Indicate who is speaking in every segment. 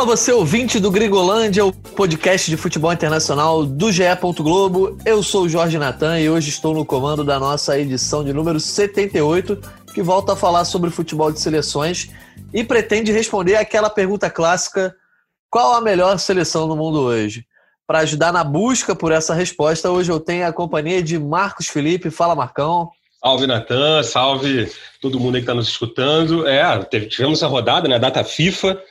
Speaker 1: Fala você, ouvinte do Gringolândia, o podcast de futebol internacional do GE. Globo. Eu sou o Jorge Natan e hoje estou no comando da nossa edição de número 78, que volta a falar sobre futebol de seleções e pretende responder aquela pergunta clássica: qual a melhor seleção do mundo hoje? Para ajudar na busca por essa resposta, hoje eu tenho a companhia de Marcos Felipe. Fala, Marcão.
Speaker 2: Salve, Natan. Salve todo mundo aí que está nos escutando. É, tivemos a rodada, né? Data FIFA.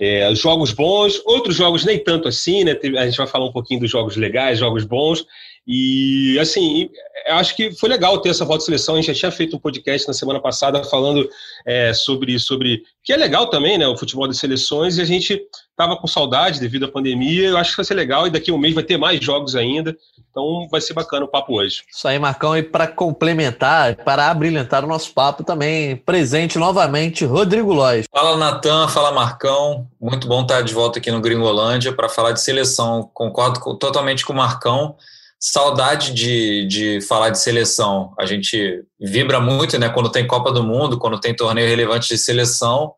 Speaker 2: É, jogos bons, outros jogos nem tanto assim, né? A gente vai falar um pouquinho dos jogos legais, jogos bons. E, assim, eu acho que foi legal ter essa volta de seleção. A gente já tinha feito um podcast na semana passada falando é, sobre, sobre. que é legal também, né? O futebol das seleções, e a gente estava com saudade devido à pandemia. Eu acho que vai ser legal, e daqui a um mês vai ter mais jogos ainda. Então vai ser bacana o papo hoje.
Speaker 1: Isso aí, Marcão. E para complementar, para abrilhantar o nosso papo também, presente novamente, Rodrigo Lois.
Speaker 3: Fala, Natan. Fala, Marcão. Muito bom estar de volta aqui no Gringolândia para falar de seleção. Concordo totalmente com o Marcão saudade de, de falar de seleção. A gente vibra muito né, quando tem Copa do Mundo, quando tem torneio relevante de seleção.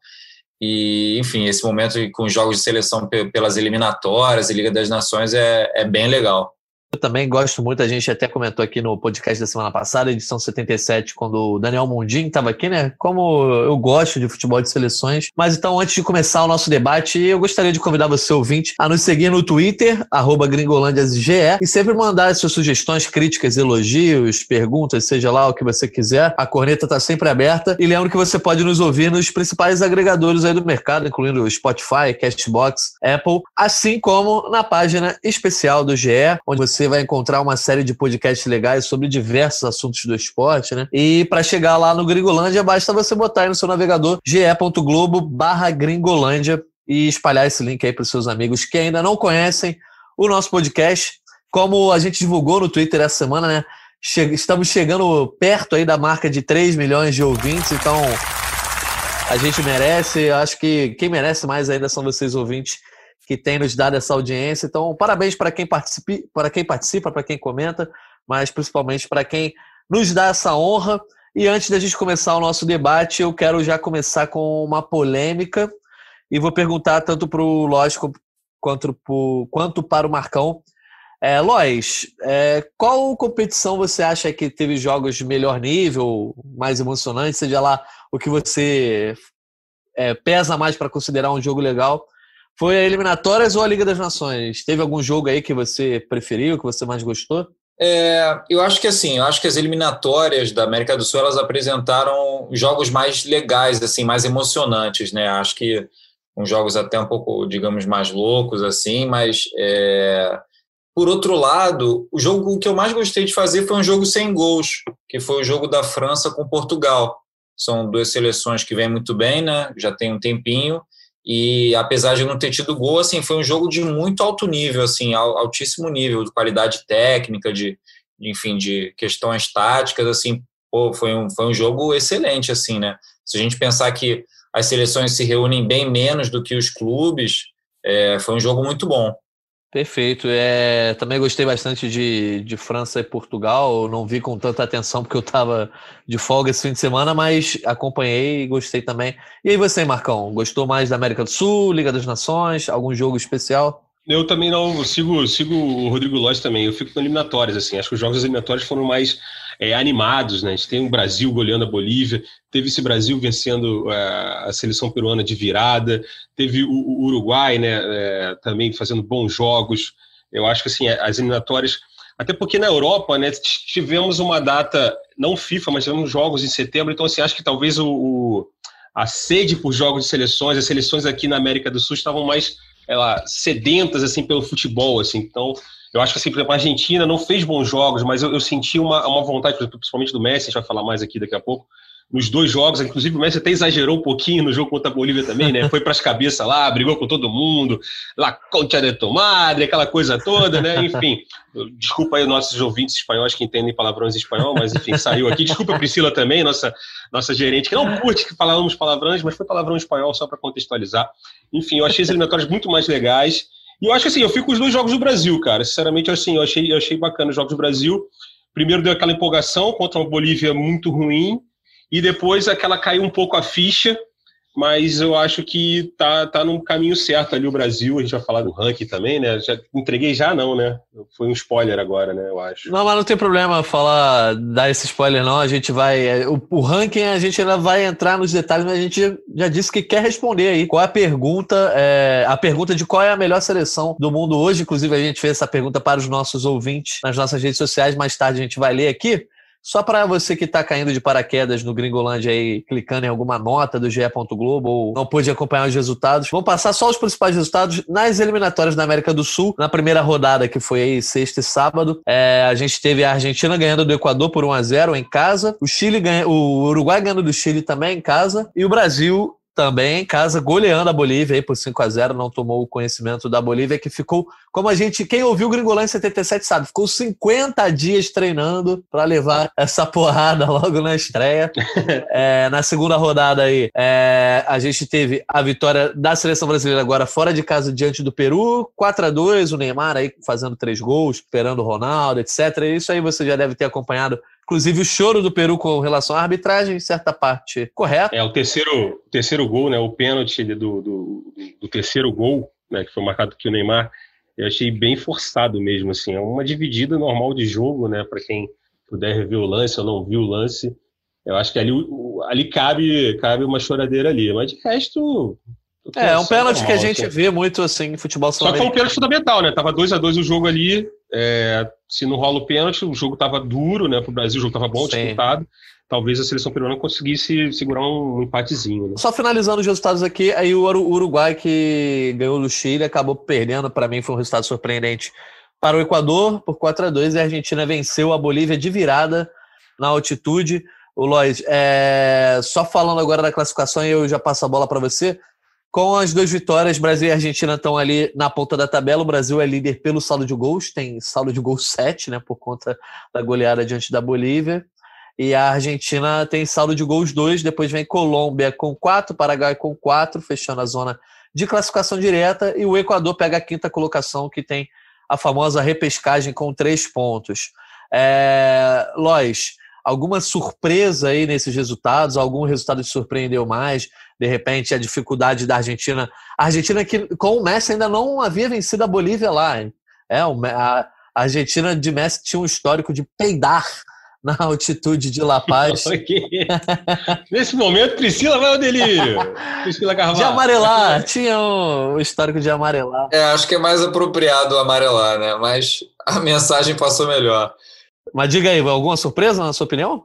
Speaker 3: E, enfim, esse momento com jogos de seleção pelas eliminatórias e Liga das Nações é, é bem legal.
Speaker 1: Eu também gosto muito, a gente até comentou aqui no podcast da semana passada, edição 77, quando o Daniel Mundim estava aqui, né? Como eu gosto de futebol de seleções. Mas então, antes de começar o nosso debate, eu gostaria de convidar você, ouvinte, a nos seguir no Twitter, gringolândiasge, e sempre mandar suas sugestões, críticas, elogios, perguntas, seja lá o que você quiser. A corneta está sempre aberta. E lembro que você pode nos ouvir nos principais agregadores aí do mercado, incluindo Spotify, Castbox, Apple, assim como na página especial do GE, onde você você vai encontrar uma série de podcasts legais sobre diversos assuntos do esporte, né? E para chegar lá no Gringolândia, basta você botar aí no seu navegador ge.globo barra Gringolândia e espalhar esse link aí para os seus amigos que ainda não conhecem o nosso podcast. Como a gente divulgou no Twitter essa semana, né? Estamos chegando perto aí da marca de 3 milhões de ouvintes, então a gente merece. Acho que quem merece mais ainda são vocês ouvintes que tem nos dado essa audiência. Então, parabéns para quem participa, para quem participa, para quem comenta, mas principalmente para quem nos dá essa honra. E antes da gente começar o nosso debate, eu quero já começar com uma polêmica e vou perguntar tanto para o Lógico quanto, pro, quanto para o Marcão. É, Lois, é, qual competição você acha que teve jogos de melhor nível, mais emocionante, seja lá o que você é, pesa mais para considerar um jogo legal? Foi a eliminatórias ou a Liga das Nações? Teve algum jogo aí que você preferiu, que você mais gostou?
Speaker 3: É, eu acho que assim, eu acho que as eliminatórias da América do Sul elas apresentaram jogos mais legais, assim, mais emocionantes, né? Acho que uns jogos até um pouco, digamos, mais loucos, assim, mas é... por outro lado, o jogo que eu mais gostei de fazer foi um jogo sem gols, que foi o jogo da França com Portugal. São duas seleções que vêm muito bem, né? Já tem um tempinho e apesar de não ter tido gol, assim, foi um jogo de muito alto nível, assim, altíssimo nível de qualidade técnica, de, enfim, de questões táticas, assim, pô, foi um, foi um jogo excelente, assim, né? Se a gente pensar que as seleções se reúnem bem menos do que os clubes, é, foi um jogo muito bom.
Speaker 1: Perfeito. É, também gostei bastante de, de França e Portugal. não vi com tanta atenção porque eu estava de folga esse fim de semana, mas acompanhei e gostei também. E aí você, Marcão? Gostou mais da América do Sul, Liga das Nações, algum jogo especial?
Speaker 2: Eu também não, eu sigo, sigo o Rodrigo Lóis também. Eu fico com eliminatórias, assim. Acho que os jogos eliminatórios foram mais é, animados, né? A gente tem o Brasil goleando a Bolívia, teve esse Brasil vencendo é, a seleção peruana de virada, teve o, o Uruguai, né? É, também fazendo bons jogos. Eu acho que assim as eliminatórias, até porque na Europa, né? Tivemos uma data não FIFA, mas tivemos jogos em setembro. Então assim acho que talvez o, o a sede por jogos de seleções, as seleções aqui na América do Sul estavam mais ela, sedentas assim pelo futebol, assim. Então eu acho que, assim, por exemplo, a Argentina não fez bons jogos, mas eu, eu senti uma, uma vontade, principalmente do Messi, a gente vai falar mais aqui daqui a pouco, nos dois jogos, inclusive o Messi até exagerou um pouquinho no jogo contra a Bolívia também, né? Foi para as cabeças lá, brigou com todo mundo, lá concha de tomadre, aquela coisa toda, né? Enfim, desculpa aí os nossos ouvintes espanhóis que entendem palavrões em espanhol, mas enfim, saiu aqui. Desculpa a Priscila também, nossa, nossa gerente, que não curte que falamos palavrões, mas foi palavrão espanhol só para contextualizar. Enfim, eu achei as eliminatórias muito mais legais. E eu acho que assim, eu fico com os dois jogos do Brasil, cara. Sinceramente, assim, eu achei, eu achei bacana os jogos do Brasil. primeiro deu aquela empolgação contra uma Bolívia muito ruim, e depois aquela caiu um pouco a ficha, mas eu acho que tá, tá num caminho certo ali o Brasil. A gente vai falar do ranking também, né? Já entreguei já, não, né? Foi um spoiler agora, né? Eu acho.
Speaker 1: Não, mas não tem problema falar, dar esse spoiler, não. A gente vai. É, o, o ranking a gente ainda vai entrar nos detalhes, mas a gente já disse que quer responder aí. Qual é a pergunta? É, a pergunta de qual é a melhor seleção do mundo hoje. Inclusive, a gente fez essa pergunta para os nossos ouvintes nas nossas redes sociais. Mais tarde a gente vai ler aqui. Só para você que está caindo de paraquedas no Gringolândia aí, clicando em alguma nota do GE. Globo ou não pôde acompanhar os resultados, vou passar só os principais resultados nas eliminatórias da América do Sul. Na primeira rodada, que foi aí sexta e sábado, é, a gente teve a Argentina ganhando do Equador por 1 a 0 em casa, o Chile ganha, o Uruguai ganhando do Chile também em casa e o Brasil também em casa, goleando a Bolívia aí por 5 a 0 não tomou o conhecimento da Bolívia, que ficou, como a gente, quem ouviu o Gringolã em 77 sabe, ficou 50 dias treinando para levar essa porrada logo na estreia. é, na segunda rodada aí, é, a gente teve a vitória da seleção brasileira agora fora de casa diante do Peru, 4 a 2 o Neymar aí fazendo três gols, esperando o Ronaldo, etc. Isso aí você já deve ter acompanhado Inclusive o choro do Peru com relação à arbitragem, em certa parte, correto.
Speaker 2: É, o terceiro, terceiro gol, né, o pênalti do, do, do terceiro gol, né, que foi marcado aqui o Neymar, eu achei bem forçado mesmo, assim, é uma dividida normal de jogo, né, para quem puder rever o lance ou não viu o lance, eu acho que ali, ali cabe, cabe uma choradeira ali, mas de resto...
Speaker 1: É, é um pênalti normal, que a gente assim. vê muito assim em futebol
Speaker 2: Só que foi um pênalti fundamental, né? Tava 2 a 2 o jogo ali, é, se não rola o pênalti, o jogo estava duro, né? Para o Brasil, o jogo estava bom, Sim. disputado. Talvez a seleção peruana conseguisse segurar um empatezinho. Né?
Speaker 1: Só finalizando os resultados aqui, aí o Uruguai que ganhou do Chile acabou perdendo. Para mim foi um resultado surpreendente para o Equador por 4 a 2 e a Argentina venceu a Bolívia de virada na altitude. O Lloyd, é... só falando agora da classificação, eu já passo a bola para você. Com as duas vitórias, Brasil e Argentina estão ali na ponta da tabela. O Brasil é líder pelo saldo de gols, tem saldo de gols 7, né, por conta da goleada diante da Bolívia. E a Argentina tem saldo de gols 2, depois vem Colômbia com 4, Paraguai com 4, fechando a zona de classificação direta. E o Equador pega a quinta colocação, que tem a famosa repescagem com 3 pontos. É, Lois, alguma surpresa aí nesses resultados? Algum resultado te surpreendeu mais? De repente, a dificuldade da Argentina. A Argentina que com o Messi ainda não havia vencido a Bolívia lá. Hein? É, a Argentina de Messi tinha um histórico de peidar na altitude de La Paz.
Speaker 2: Nesse momento, Priscila vai ao delírio.
Speaker 1: Priscila Carvalho. De amarelar, tinha o um histórico de amarelar.
Speaker 3: É, acho que é mais apropriado amarelar, né? Mas a mensagem passou melhor.
Speaker 1: Mas diga aí, alguma surpresa na sua opinião?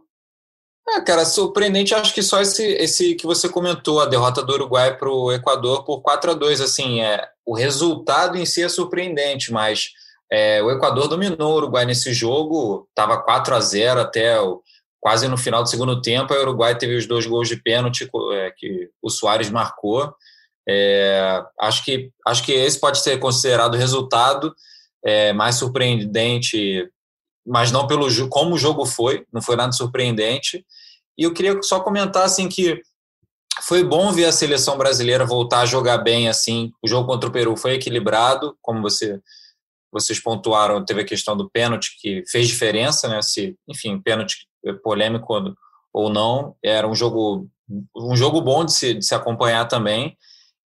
Speaker 3: É, cara, surpreendente, acho que só esse, esse que você comentou, a derrota do Uruguai para o Equador por 4 a 2 assim, é, o resultado em si é surpreendente, mas é, o Equador dominou o Uruguai nesse jogo, estava 4 a 0 até o, quase no final do segundo tempo, o Uruguai teve os dois gols de pênalti é, que o Soares marcou, é, acho, que, acho que esse pode ser considerado o resultado é, mais surpreendente mas não pelo como o jogo foi, não foi nada surpreendente. E eu queria só comentar assim que foi bom ver a seleção brasileira voltar a jogar bem assim. O jogo contra o Peru foi equilibrado, como você vocês pontuaram, teve a questão do pênalti que fez diferença, né? Se, enfim, pênalti polêmico ou não, era um jogo um jogo bom de se, de se acompanhar também.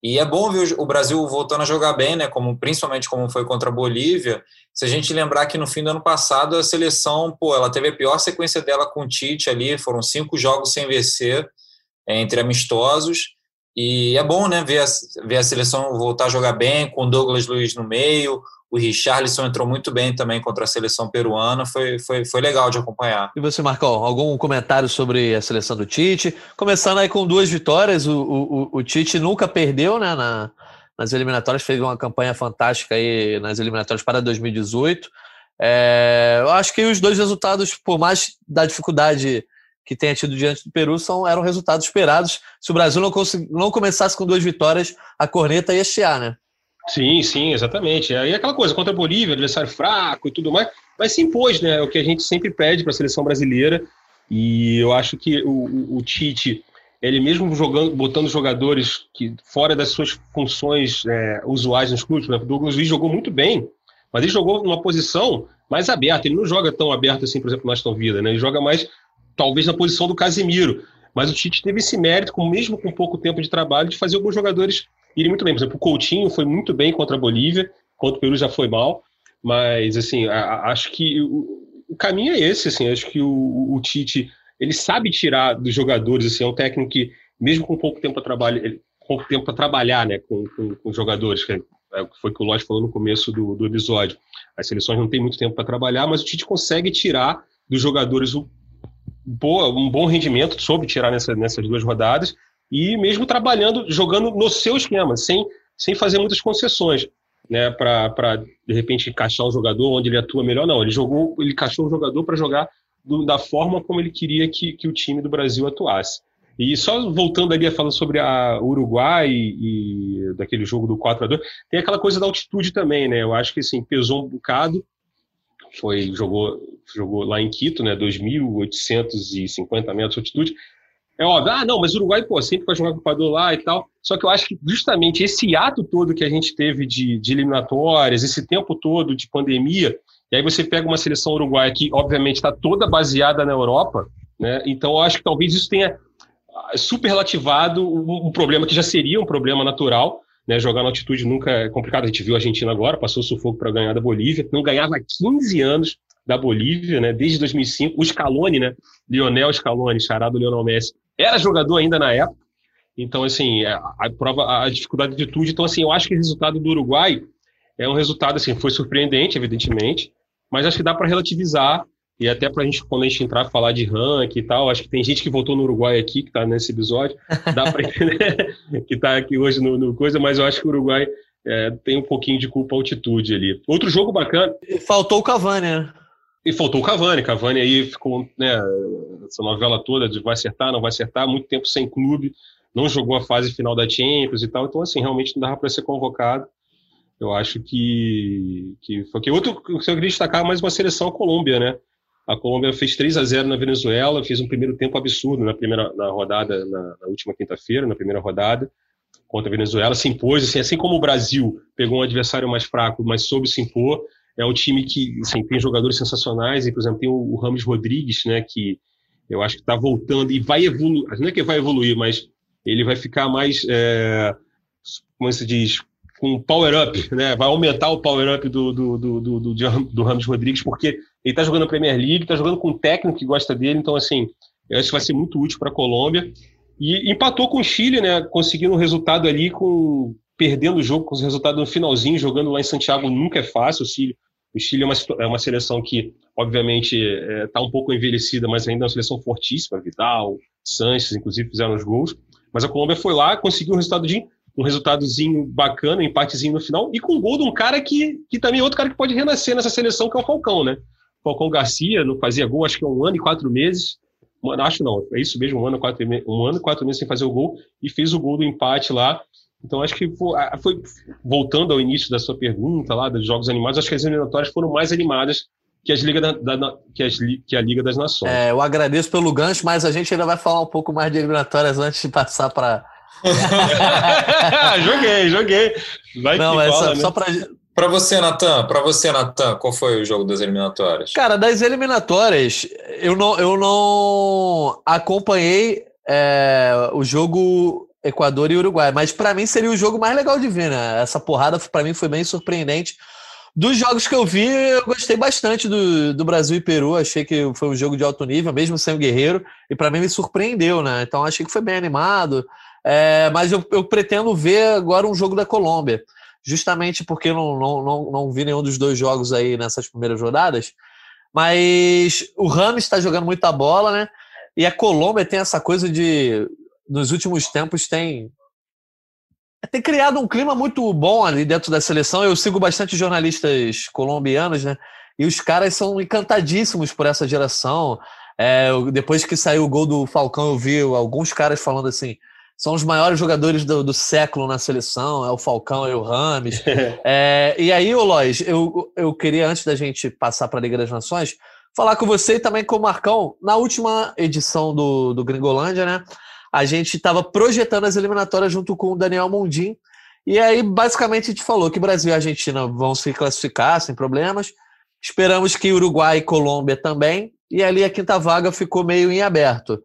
Speaker 3: E é bom ver o Brasil voltando a jogar bem, né? Como principalmente como foi contra a Bolívia. Se a gente lembrar que no fim do ano passado a seleção, pô, ela teve a pior sequência dela com o Tite ali, foram cinco jogos sem vencer é, entre amistosos. E é bom, né, ver a, ver a seleção voltar a jogar bem, com Douglas Luiz no meio, o Richarlison entrou muito bem também contra a seleção peruana, foi, foi, foi legal de acompanhar.
Speaker 1: E você, Marcão, algum comentário sobre a seleção do Tite? Começando aí com duas vitórias, o, o, o Tite nunca perdeu né, na, nas eliminatórias, fez uma campanha fantástica aí nas eliminatórias para 2018. É, eu acho que os dois resultados, por mais da dificuldade que tenha tido diante do Peru, são, eram resultados esperados. Se o Brasil não, não começasse com duas vitórias, a corneta ia chiar, né?
Speaker 2: Sim, sim, exatamente. Aí é aquela coisa, contra a Bolívia, adversário fraco e tudo mais, mas se impôs, né? É o que a gente sempre pede para a seleção brasileira. E eu acho que o, o, Tite, ele mesmo jogando, botando jogadores que fora das suas funções é, usuais nos clubes, né? o Douglas Luiz jogou muito bem, mas ele jogou numa posição mais aberto. Ele não joga tão aberto assim, por exemplo, no Aston Villa, né? Ele joga mais, talvez, na posição do Casemiro. Mas o Tite teve esse mérito, mesmo com pouco tempo de trabalho, de fazer alguns jogadores irem muito bem. Por exemplo, o Coutinho foi muito bem contra a Bolívia, contra o Peru já foi mal. Mas, assim, a, a, acho que o, o, caminho é esse, assim. Acho que o, o Tite, ele sabe tirar dos jogadores, assim, é um técnico que, mesmo com pouco tempo para trabalhar, pouco tempo para trabalhar, né, com, com, com jogadores, que é, foi o que o Lodge falou no começo do, do episódio. As seleções não têm muito tempo para trabalhar, mas o Tite consegue tirar dos jogadores o, boa, um bom rendimento, soube tirar nessa, nessas duas rodadas, e mesmo trabalhando, jogando no seu esquema, sem, sem fazer muitas concessões, né, para de repente encaixar o jogador onde ele atua melhor. Não, ele jogou, ele encaixou o jogador para jogar do, da forma como ele queria que, que o time do Brasil atuasse. E só voltando ali a falar sobre a Uruguai e, e daquele jogo do 4 a 2 tem aquela coisa da altitude também, né? Eu acho que assim, pesou um bocado. Foi, jogou, jogou lá em Quito, né? 2.850 metros de altitude. É óbvio, ah, não, mas o Uruguai, pô, sempre vai jogar com o Equador lá e tal. Só que eu acho que justamente esse ato todo que a gente teve de, de eliminatórias, esse tempo todo de pandemia, e aí você pega uma seleção uruguaia que, obviamente, está toda baseada na Europa, né? Então eu acho que talvez isso tenha superlativado um, um problema que já seria um problema natural, né, jogar na altitude nunca é complicado. A gente viu a Argentina agora, passou sufoco para ganhar da Bolívia. Não ganhava há 15 anos da Bolívia, né, desde 2005. O Scaloni, né, Lionel Scaloni, charado Lionel Messi, era jogador ainda na época. Então, assim, a, a prova, a dificuldade de altitude. Então, assim, eu acho que o resultado do Uruguai é um resultado, assim, foi surpreendente, evidentemente, mas acho que dá para relativizar e até para a gente, quando a gente entrar falar de ranking e tal, acho que tem gente que votou no Uruguai aqui, que está nesse episódio, dá para entender que está aqui hoje no, no, coisa, mas eu acho que o Uruguai é, tem um pouquinho de culpa altitude ali. Outro jogo bacana.
Speaker 1: Faltou o Cavani, né?
Speaker 2: E faltou o Cavani. Cavani aí ficou, né, essa novela toda de vai acertar, não vai acertar, muito tempo sem clube, não jogou a fase final da Champions e tal, então, assim, realmente não dava para ser convocado. Eu acho que, que foi que outro que eu queria destacar mais uma seleção a Colômbia, né? A Colômbia fez 3 a 0 na Venezuela, fez um primeiro tempo absurdo na primeira na rodada, na, na última quinta-feira, na primeira rodada, contra a Venezuela. Se impôs, assim, assim como o Brasil pegou um adversário mais fraco, mas soube se impor. É um time que assim, tem jogadores sensacionais, e, por exemplo, tem o, Ramos Rodrigues, né, que eu acho que está voltando e vai evoluir. Não é que vai evoluir, mas ele vai ficar mais. É, como se diz? com power-up, né? Vai aumentar o power-up do, do, do, do, do, do Ramos Rodrigues, porque ele está jogando na Premier League, está jogando com um técnico que gosta dele, então, assim, eu acho que vai ser muito útil para a Colômbia. E empatou com o Chile, né? Conseguindo um resultado ali, com perdendo o jogo com os resultados no finalzinho, jogando lá em Santiago nunca é fácil. O Chile, o Chile é, uma, é uma seleção que, obviamente, está é, tá um pouco envelhecida, mas ainda é uma seleção fortíssima. Vidal, Sanches, inclusive, fizeram os gols. Mas a Colômbia foi lá, conseguiu um resultado de um resultadozinho bacana, um empatezinho no final, e com o gol de um cara que, que também é outro cara que pode renascer nessa seleção, que é o Falcão, né? Falcão Garcia não fazia gol, acho que é um ano e quatro meses. Acho não, é isso mesmo, um ano, quatro, um ano e quatro meses sem fazer o gol, e fez o gol do empate lá. Então acho que foi, foi, voltando ao início da sua pergunta lá dos jogos animados, acho que as eliminatórias foram mais animadas que, as Liga da, da, que, as, que a Liga das Nações.
Speaker 1: É, eu agradeço pelo gancho, mas a gente ainda vai falar um pouco mais de eliminatórias antes de passar para
Speaker 2: joguei, joguei.
Speaker 1: Vai Não, mas só, né? só para
Speaker 3: para você, Natan, para você, Natan, qual foi o jogo das eliminatórias?
Speaker 1: Cara, das eliminatórias, eu não, eu não acompanhei é, o jogo Equador e Uruguai, mas para mim seria o jogo mais legal de ver, né? Essa porrada para mim foi bem surpreendente. Dos jogos que eu vi, eu gostei bastante do, do Brasil e Peru. Achei que foi um jogo de alto nível, mesmo sem o Guerreiro, e para mim me surpreendeu, né? Então achei que foi bem animado. É, mas eu, eu, pretendo ver agora um jogo da Colômbia, justamente porque não, não, não, não vi nenhum dos dois jogos aí nessas primeiras rodadas. Mas o Ramos está jogando muita bola, né? E a Colômbia tem essa coisa de, nos últimos tempos, tem tem criado um clima muito bom ali dentro da seleção. Eu sigo bastante jornalistas colombianos, né? E os caras são encantadíssimos por essa geração. É, depois que saiu o gol do Falcão, eu vi alguns caras falando assim: são os maiores jogadores do, do, século na seleção, é o Falcão e o Rames. é, e aí, ô Lois, eu, eu queria, antes da gente passar para a Liga das Nações, falar com você e também com o Marcão. Na última edição do, do Gringolândia, né? A gente estava projetando as eliminatórias junto com o Daniel Mondim. E aí, basicamente, a gente falou que Brasil e Argentina vão se classificar sem problemas. Esperamos que Uruguai e Colômbia também. E ali a quinta vaga ficou meio em aberto.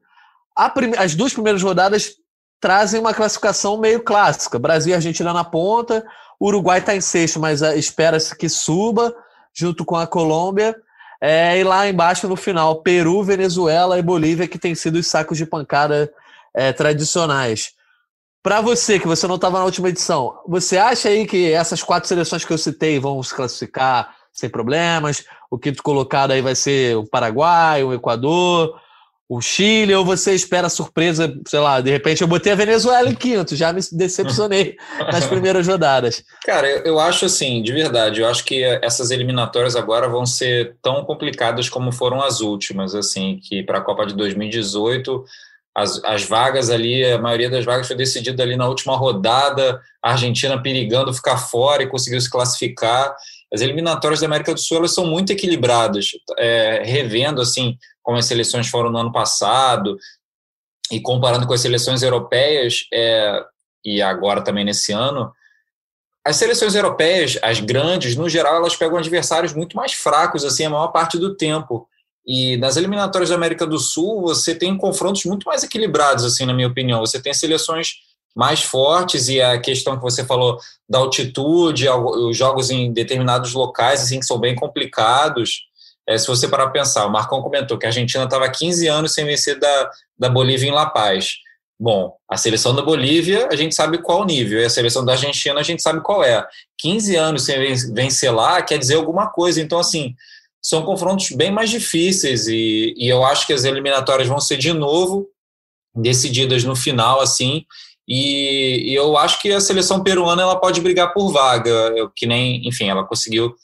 Speaker 1: As duas primeiras rodadas trazem uma classificação meio clássica. Brasil e Argentina na ponta, Uruguai está em sexto, mas ah, espera-se que suba, junto com a Colômbia. É, e lá embaixo, no final, Peru, Venezuela e Bolívia, que têm sido os sacos de pancada é, tradicionais. Para você, que você não estava na última edição, você acha aí que essas quatro seleções que eu citei vão se classificar sem problemas? O quinto colocado aí vai ser o Paraguai, o Equador, o Chile, ou você espera surpresa, sei lá, de repente eu botei a Venezuela em quinto, já me decepcionei nas primeiras rodadas.
Speaker 3: Cara, eu acho assim, de verdade, eu acho que essas eliminatórias agora vão ser tão complicadas como foram as últimas, assim, que para a Copa de 2018 as, as vagas ali, a maioria das vagas foi decidida ali na última rodada, a Argentina perigando ficar fora e conseguiu se classificar. As eliminatórias da América do Sul elas são muito equilibradas, é, revendo assim como as seleções foram no ano passado, e comparando com as seleções europeias, é, e agora também nesse ano, as seleções europeias, as grandes, no geral, elas pegam adversários muito mais fracos, assim, a maior parte do tempo. E nas eliminatórias da América do Sul, você tem confrontos muito mais equilibrados, assim, na minha opinião. Você tem seleções mais fortes e a questão que você falou da altitude, os jogos em determinados locais, assim, que são bem complicados. É, se você parar para pensar, o Marcão comentou que a Argentina estava 15 anos sem vencer da, da Bolívia em La Paz. Bom, a seleção da Bolívia, a gente sabe qual nível, e a seleção da Argentina, a gente sabe qual é. 15 anos sem vencer lá quer dizer alguma coisa. Então, assim, são confrontos bem mais difíceis, e, e eu acho que as eliminatórias vão ser de novo decididas no final, assim, e, e eu acho que a seleção peruana ela pode brigar por vaga, que nem, enfim, ela conseguiu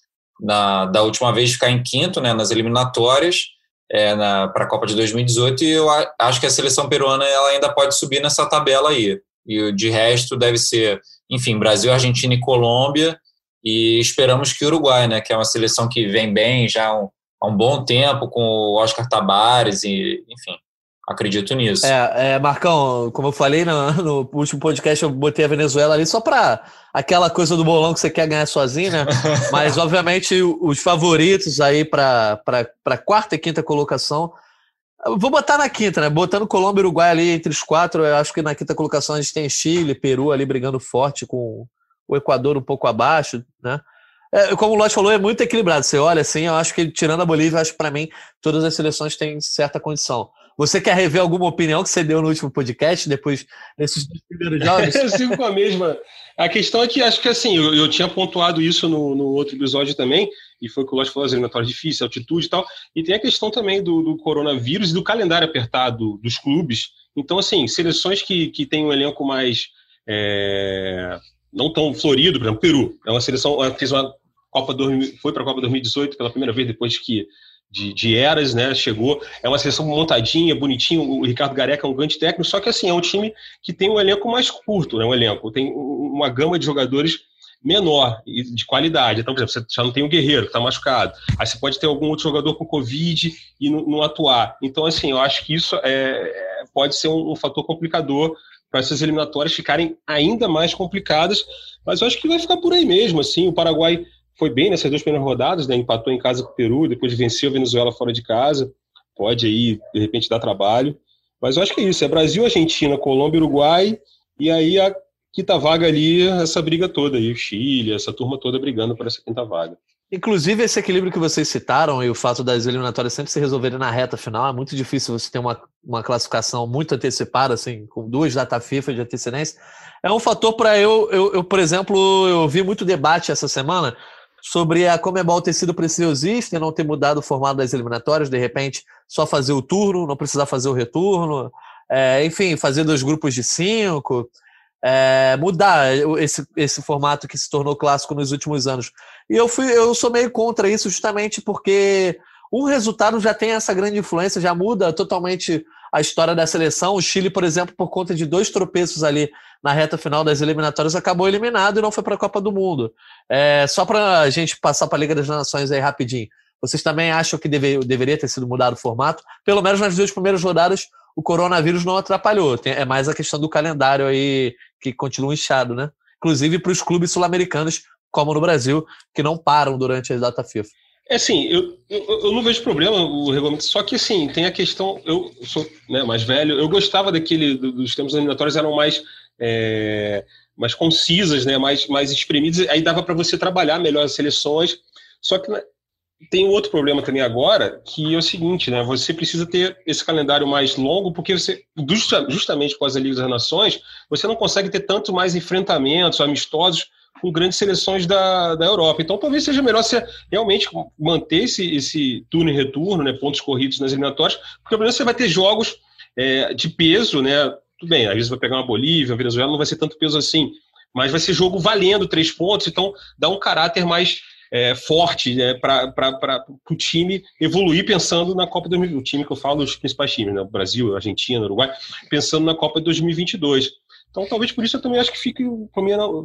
Speaker 3: na, da última vez ficar em quinto né, nas eliminatórias é, para a Copa de 2018 e eu a, acho que a seleção peruana ela ainda pode subir nessa tabela aí. E de resto deve ser, enfim, Brasil, Argentina e Colômbia e esperamos que o Uruguai, né, que é uma seleção que vem bem já há um, há um bom tempo com o Oscar Tabares e, enfim, Acredito nisso.
Speaker 1: É, é, Marcão, como eu falei no, no, último podcast, eu botei a Venezuela ali só para aquela coisa do bolão que você quer ganhar sozinho, né? Mas, obviamente, os favoritos aí para quarta e quinta colocação. Vou botar na quinta, né? Botando Colômbia e Uruguai ali entre os quatro, eu acho que na quinta colocação a gente tem Chile, Peru ali brigando forte com o Equador um pouco abaixo, né? É, como o Lodge falou, é muito equilibrado. Você olha assim, eu acho que tirando a Bolívia, acho que para mim todas as seleções têm certa condição. Você quer rever alguma opinião que você deu no último podcast, depois desses primeiros jogos?
Speaker 2: eu sigo com a mesma. A questão é que acho que assim, eu, eu tinha pontuado isso no, no, outro episódio também, e foi o que o Lógico falou, as eliminatórias difíceis, altitude e tal. E tem a questão também do, do, coronavírus e do calendário apertado dos clubes. Então, assim, seleções que, que têm um elenco mais. É, não tão florido, por exemplo, Peru. É uma seleção, fez uma Copa, foi para a Copa 2018 pela primeira vez depois que de, de, eras, né? Chegou, é uma seleção montadinha, bonitinho. O Ricardo Gareca é um grande técnico, só que assim, é um time que tem um elenco mais curto, né? Um elenco, tem uma gama de jogadores menor e de qualidade. Então, por exemplo, você já não tem o Guerreiro, está machucado. Aí você pode ter algum outro jogador com Covid e não, não atuar. Então, assim, eu acho que isso é, pode ser um, um fator complicador para essas eliminatórias ficarem ainda mais complicadas, mas eu acho que vai ficar por aí mesmo. Assim, o Paraguai foi bem nessas duas primeiras rodadas, né? Empatou em casa com o Peru, depois venceu a Venezuela fora de casa. Pode aí, de repente, dar trabalho. Mas eu acho que é isso: é Brasil, Argentina, Colômbia, Uruguai, e aí a quinta vaga ali, essa briga toda aí, o Chile, essa turma toda brigando por essa quinta vaga.
Speaker 1: Inclusive, esse equilíbrio que vocês citaram e o fato das eliminatórias sempre se resolverem na reta final, é muito difícil você ter uma, uma classificação muito antecipada, assim, com duas datas FIFA de antecedência. É um fator para eu, eu, eu, por exemplo, eu vi muito debate essa semana sobre a Comebol ter sido preciosista e não ter mudado o formato das eliminatórias, de repente só fazer o turno, não precisar fazer o retorno, é, enfim, fazer dois grupos de cinco, é, mudar esse, esse formato que se tornou clássico nos últimos anos. E eu, fui, eu sou meio contra isso justamente porque um resultado já tem essa grande influência, já muda totalmente a história da seleção. O Chile, por exemplo, por conta de dois tropeços ali na reta final das eliminatórias, acabou eliminado e não foi para a Copa do Mundo. É, só para a gente passar para a Liga das Nações aí rapidinho. Vocês também acham que deve, deveria ter sido mudado o formato? Pelo menos nas duas primeiras rodadas, o coronavírus não atrapalhou. Tem, é mais a questão do calendário aí que continua inchado, né? Inclusive para os clubes sul-americanos, como no Brasil, que não param durante a data FIFA.
Speaker 2: É assim, eu, eu, eu, não vejo problema o regulamento, só que assim, tem a questão, eu sou né, mais velho, eu gostava daquele, dos tempos eliminatórios eram mais, é, mais concisas, né, mais, mais espremidas, aí dava para você trabalhar melhor as seleções, só que né, tem outro problema também agora, que é o seguinte, né, você precisa ter esse calendário mais longo, porque você, justamente com as Ligas das Nações, você não consegue ter tanto mais enfrentamentos amistosos, com grandes seleções da, da Europa. Então, talvez seja melhor você realmente manter esse, esse turno e retorno, né, pontos corridos nas eliminatórias, porque pelo menos você vai ter jogos é, de peso, né? Tudo bem, às vezes vai pegar uma Bolívia, uma Venezuela, não vai ser tanto peso assim, mas vai ser jogo valendo três pontos, então dá um caráter mais é, forte né, para o time evoluir pensando na Copa 2022. O time que eu falo, os principais times, né, Brasil, Argentina, Uruguai, pensando na Copa de 2022. Então, talvez por isso eu também acho que fique, para mim, não,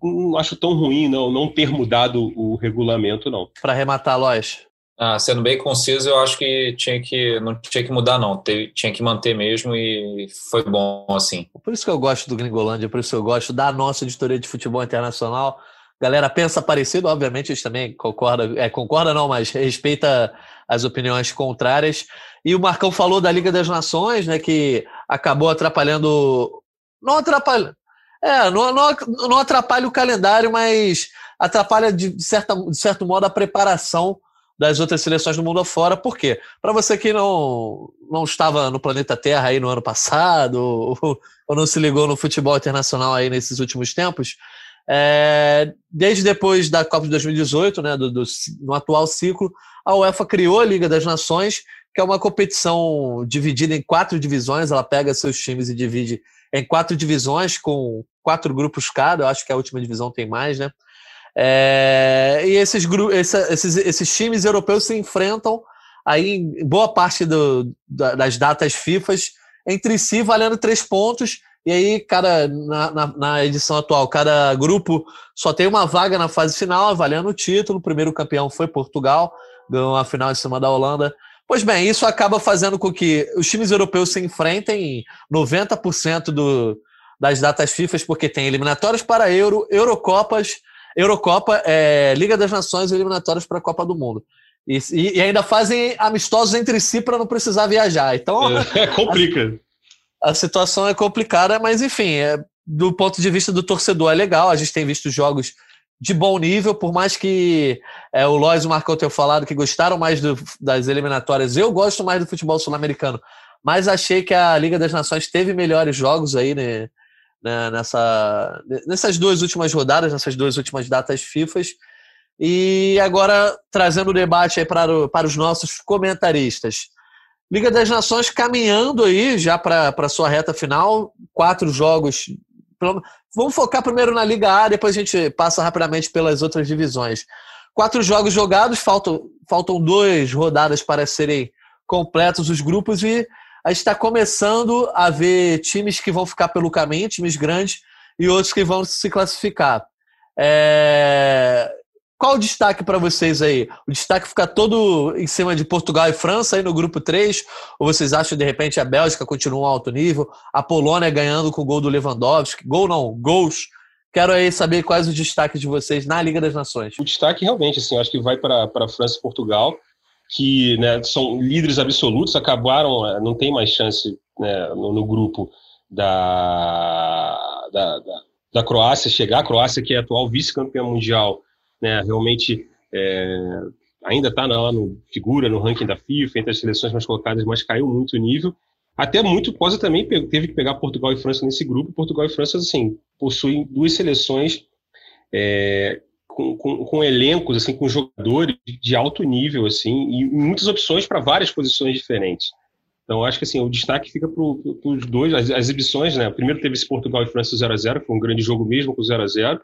Speaker 2: não acho tão ruim não, não ter mudado o regulamento, não.
Speaker 1: Para arrematar, Lois.
Speaker 3: Ah, sendo bem conciso, eu acho que tinha que não tinha que mudar, não. tinha que manter mesmo e foi bom assim.
Speaker 1: Por isso que eu gosto do Gringolândia, por isso que eu gosto da nossa editoria de futebol internacional. Galera pensa parecido, obviamente, eles também concordam, é, concorda não, mas respeita as opiniões contrárias. E o Marcão falou da Liga das Nações, né, que acabou atrapalhando não atrapalha. É, não, não, não atrapalha o calendário, mas atrapalha de, certa, de certo modo a preparação das outras seleções do mundo afora. Por quê? Para você que não, não estava no planeta Terra aí no ano passado, ou, ou não se ligou no futebol internacional aí nesses últimos tempos, é, desde depois da Copa de 2018, né, do, do, no atual ciclo, a UEFA criou a Liga das Nações, que é uma competição dividida em quatro divisões. Ela pega seus times e divide em quatro divisões, com quatro grupos cada. Eu acho que a última divisão tem mais, né? É, e esses, esses, esses times europeus se enfrentam aí em boa parte do, das datas FIFA entre si, valendo três pontos. E aí, cada, na, na, na, edição atual, cada grupo só tem uma vaga na fase final, valendo o título. O primeiro campeão foi Portugal, ganhou a final em cima da Holanda. Pois bem, isso acaba fazendo com que os times europeus se enfrentem 90% do, das datas FIFA, porque tem eliminatórias para Euro, Eurocopas, Eurocopa, é, Liga das Nações e eliminatórias para a Copa do Mundo. E, e, ainda fazem amistosos entre si para não precisar viajar. Então.
Speaker 2: É, é complica.
Speaker 1: A, a, situação é complicada, mas enfim, é, do ponto de vista do torcedor é legal. A gente tem visto jogos de bom nível, por mais que é, o Lois e o Marcão tenham falado que gostaram mais do, das eliminatórias, eu gosto mais do futebol sul-americano, mas achei que a Liga das Nações teve melhores jogos aí né, né, nessa, nessas duas últimas rodadas, nessas duas últimas datas FIFA. E agora trazendo o debate aí para, para os nossos comentaristas. Liga das Nações caminhando aí já para a sua reta final, quatro jogos Vamos focar primeiro na Liga A, depois a gente passa rapidamente pelas outras divisões. Quatro jogos jogados, faltam, faltam duas rodadas para serem completos os grupos e a gente está começando a ver times que vão ficar pelo caminho, times grandes, e outros que vão se classificar. É... Qual o destaque para vocês aí? O destaque fica todo em cima de Portugal e França aí no grupo 3? Ou vocês acham de repente a Bélgica continua um alto nível? A Polônia ganhando com o gol do Lewandowski? Gol não, gols. Quero aí saber quais os destaques de vocês na Liga das Nações.
Speaker 2: O destaque realmente, assim, acho que vai para França e Portugal, que né, são líderes absolutos, acabaram, é, não tem mais chance né, no, no, grupo da, da, da, da Croácia chegar. A Croácia, que é atual vice-campeã mundial, né, realmente é, ainda está lá no figura no ranking da FIFA entre as seleções mais colocadas, mas caiu muito o nível. Até muito Posa também teve que pegar Portugal e França nesse grupo. Portugal e França assim possuem duas seleções é, com, com, com, elencos assim, com jogadores de alto nível assim e muitas opções para várias posições diferentes. Então, acho que assim, o destaque fica para os dois, as, as, exibições, né? Primeiro teve esse Portugal e França 0 a 0 foi um grande jogo mesmo com 0 a 0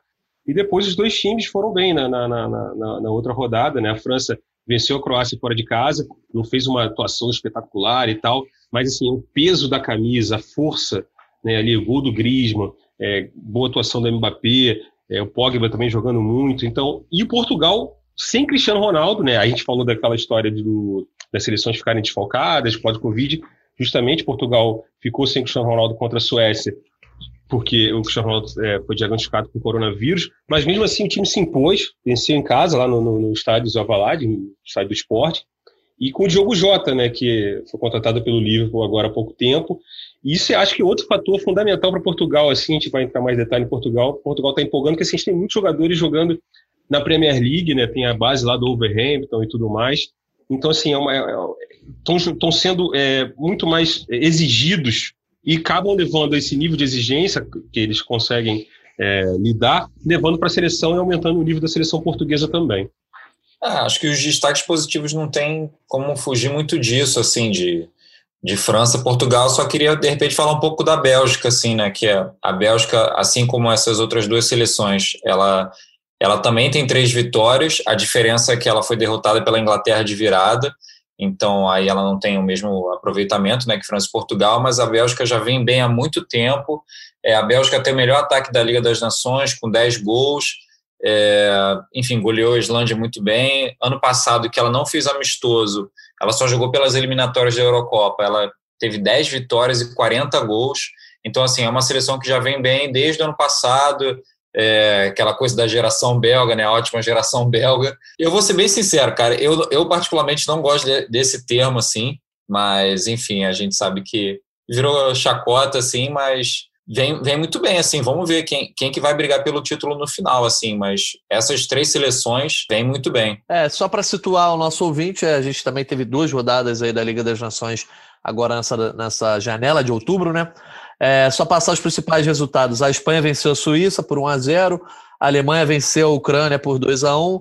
Speaker 2: e depois os dois times foram bem na, na, na, na, outra rodada, né? A França venceu a Croácia fora de casa, não fez uma atuação espetacular e tal, mas assim, o peso da camisa, a força, né, ali, o gol do Griezmann, é, boa atuação do Mbappé, é, o Pogba também jogando muito, então, e o Portugal sem Cristiano Ronaldo, né, a gente falou daquela história do, das seleções ficarem desfalcadas, pós-Covid, justamente Portugal ficou sem Cristiano Ronaldo contra a Suécia, porque o Cristiano Ronaldo é, foi diagnosticado com coronavírus, mas mesmo assim o time se impôs, venceu em casa, lá no, no, no estádio Zavalade, no estádio do esporte, e com o Diogo Jota, né, que foi contratado pelo Liverpool agora há pouco tempo. E isso acho que é outro fator fundamental para Portugal, assim, a gente vai entrar mais detalhe em Portugal. Portugal está empolgando, porque assim, a gente tem muitos jogadores jogando na Premier League, né, tem a base lá do Overhampton e tudo mais. Então, assim, estão é, é, sendo é, muito mais exigidos e acabam levando esse nível de exigência que eles conseguem é, lidar, levando para a seleção e aumentando o nível da seleção portuguesa também.
Speaker 3: Ah, acho que os destaques positivos não tem como fugir muito disso, assim, de, de França, Portugal. Só queria, de repente, falar um pouco da Bélgica, assim, né? Que é, a Bélgica, assim como essas outras duas seleções, ela, ela também tem três vitórias. A diferença é que ela foi derrotada pela Inglaterra de virada então aí ela não tem o mesmo aproveitamento né, que França e Portugal, mas a Bélgica já vem bem há muito tempo. É, a Bélgica tem o melhor ataque da Liga das Nações, com 10 gols. É, enfim, goleou a Islândia muito bem. Ano passado, que ela não fez amistoso, ela só jogou pelas eliminatórias da Eurocopa. Ela teve 10 vitórias e 40 gols. Então, assim, é uma seleção que já vem bem desde o ano passado é, aquela coisa da geração belga, né? A ótima geração belga. Eu vou ser bem sincero, cara, eu, eu particularmente não gosto de, desse termo, assim, mas, enfim, a gente sabe que virou chacota, assim, mas vem, vem muito bem, assim, vamos ver quem, quem que vai brigar pelo título no final, assim, mas essas três seleções vêm muito bem.
Speaker 1: É, só para situar o nosso ouvinte, a gente também teve duas rodadas aí da Liga das Nações agora nessa, nessa janela de outubro, né? É, só passar os principais resultados. A Espanha venceu a Suíça por 1 a 0 a Alemanha venceu a Ucrânia por 2 a 1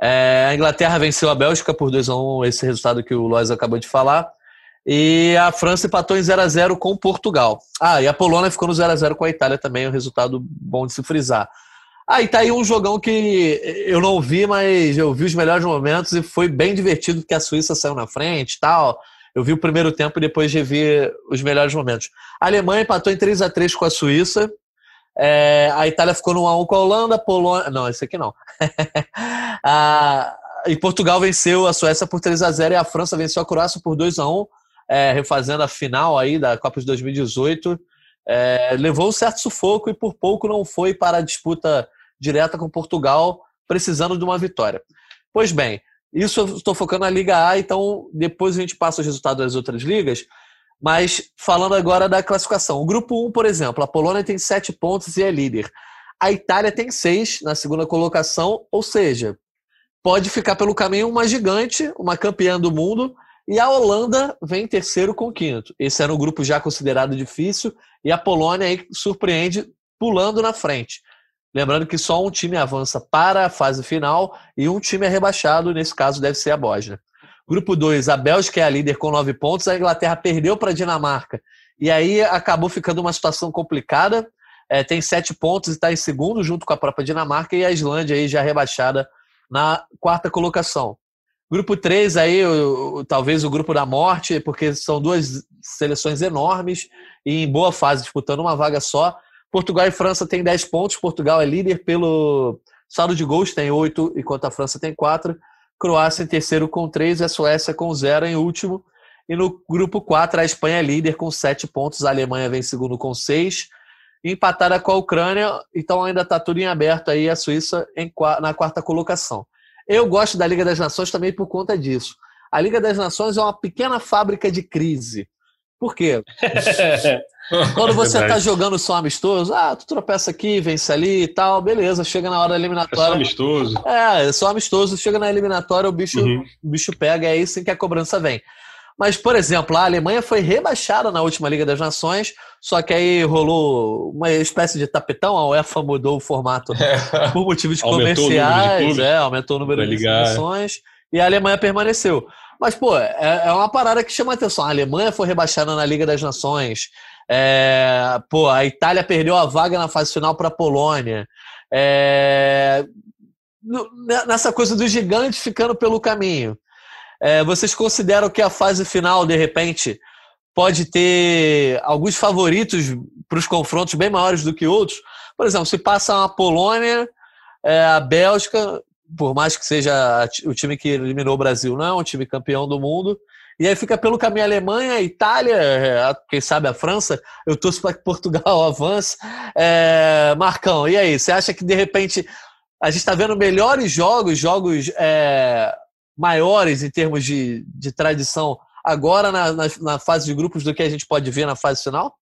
Speaker 1: é, a Inglaterra venceu a Bélgica por 2 a 1 esse resultado que o Lois acabou de falar. E a França empatou em 0 a 0 com Portugal. Ah, e a Polônia ficou no 0 a 0 com a Itália também, um resultado bom de se frisar. Ah, e tá aí um jogão que eu não vi, mas eu vi os melhores momentos e foi bem divertido porque a Suíça saiu na frente e tal. Eu vi o primeiro tempo e depois revi os melhores momentos. A Alemanha empatou em 3 a 3 com a Suíça. É, a Itália ficou no 1x1 com a Holanda, Polônia. Não, esse aqui não. a, e Portugal venceu a Suécia por 3 a 0 e a França venceu a Croácia por 2 a 1 é, refazendo a final aí da Copa de 2018. É, levou um certo sufoco e por pouco não foi para a disputa direta com Portugal, precisando de uma vitória. Pois bem, isso eu estou focando na Liga A, então depois a gente passa os resultados das outras ligas. Mas falando agora da classificação. O grupo 1, por exemplo, a Polônia tem 7 pontos e é líder. A Itália tem 6 na segunda colocação, ou seja, pode ficar pelo caminho uma gigante, uma campeã do mundo, e a Holanda vem em terceiro com quinto. Esse era um grupo já considerado difícil, e a Polônia aí surpreende pulando na frente. Lembrando que só um time avança para a fase final e um time é rebaixado, nesse caso deve ser a Bósnia. Grupo 2, a Bélgica é a líder com nove pontos, a Inglaterra perdeu para a Dinamarca. E aí acabou ficando uma situação complicada. É, tem sete pontos e está em segundo, junto com a própria Dinamarca, e a Islândia aí já rebaixada na quarta colocação. Grupo 3 aí, o, o, talvez o grupo da morte, porque são duas seleções enormes e em boa fase, disputando uma vaga só. Portugal e França têm 10 pontos. Portugal é líder pelo saldo de gols, tem 8, enquanto a França tem 4. Croácia em terceiro com 3, a Suécia com 0 em último. E no grupo 4, a Espanha é líder com 7 pontos, a Alemanha vem segundo com 6. Empatada com a Ucrânia, então ainda está tudo em aberto aí, a Suíça em, na quarta colocação. Eu gosto da Liga das Nações também por conta disso. A Liga das Nações é uma pequena fábrica de crise. Por quê? Quando você é tá jogando só amistoso, ah, tu tropeça aqui, vence ali e tal, beleza, chega na hora da eliminatória. É só
Speaker 2: amistoso.
Speaker 1: É, é só amistoso, chega na eliminatória, o bicho, uhum. o bicho pega, é sim que a cobrança vem. Mas, por exemplo, a Alemanha foi rebaixada na última Liga das Nações, só que aí rolou uma espécie de tapetão, a UEFA mudou o formato é. por motivos comerciais, de é, aumentou o número de seleções, e a Alemanha permaneceu. Mas, pô, é, é uma parada que chama atenção. A Alemanha foi rebaixada na Liga das Nações, é, pô, a Itália perdeu a vaga na fase final para a Polônia. É, nessa coisa do gigante ficando pelo caminho. É, vocês consideram que a fase final, de repente, pode ter alguns favoritos para os confrontos bem maiores do que outros? Por exemplo, se passa a Polônia, é, a Bélgica, por mais que seja o time que eliminou o Brasil, não é um time campeão do mundo, E aí fica pelo caminho a Alemanha, a Itália, é, quem sabe a França. Eu torço para que Portugal avance. É, Marcão, e aí? Você acha que de repente a gente está vendo melhores jogos, jogos é, maiores em termos de, de tradição agora na, na, na, fase de grupos do que a gente pode ver na fase final?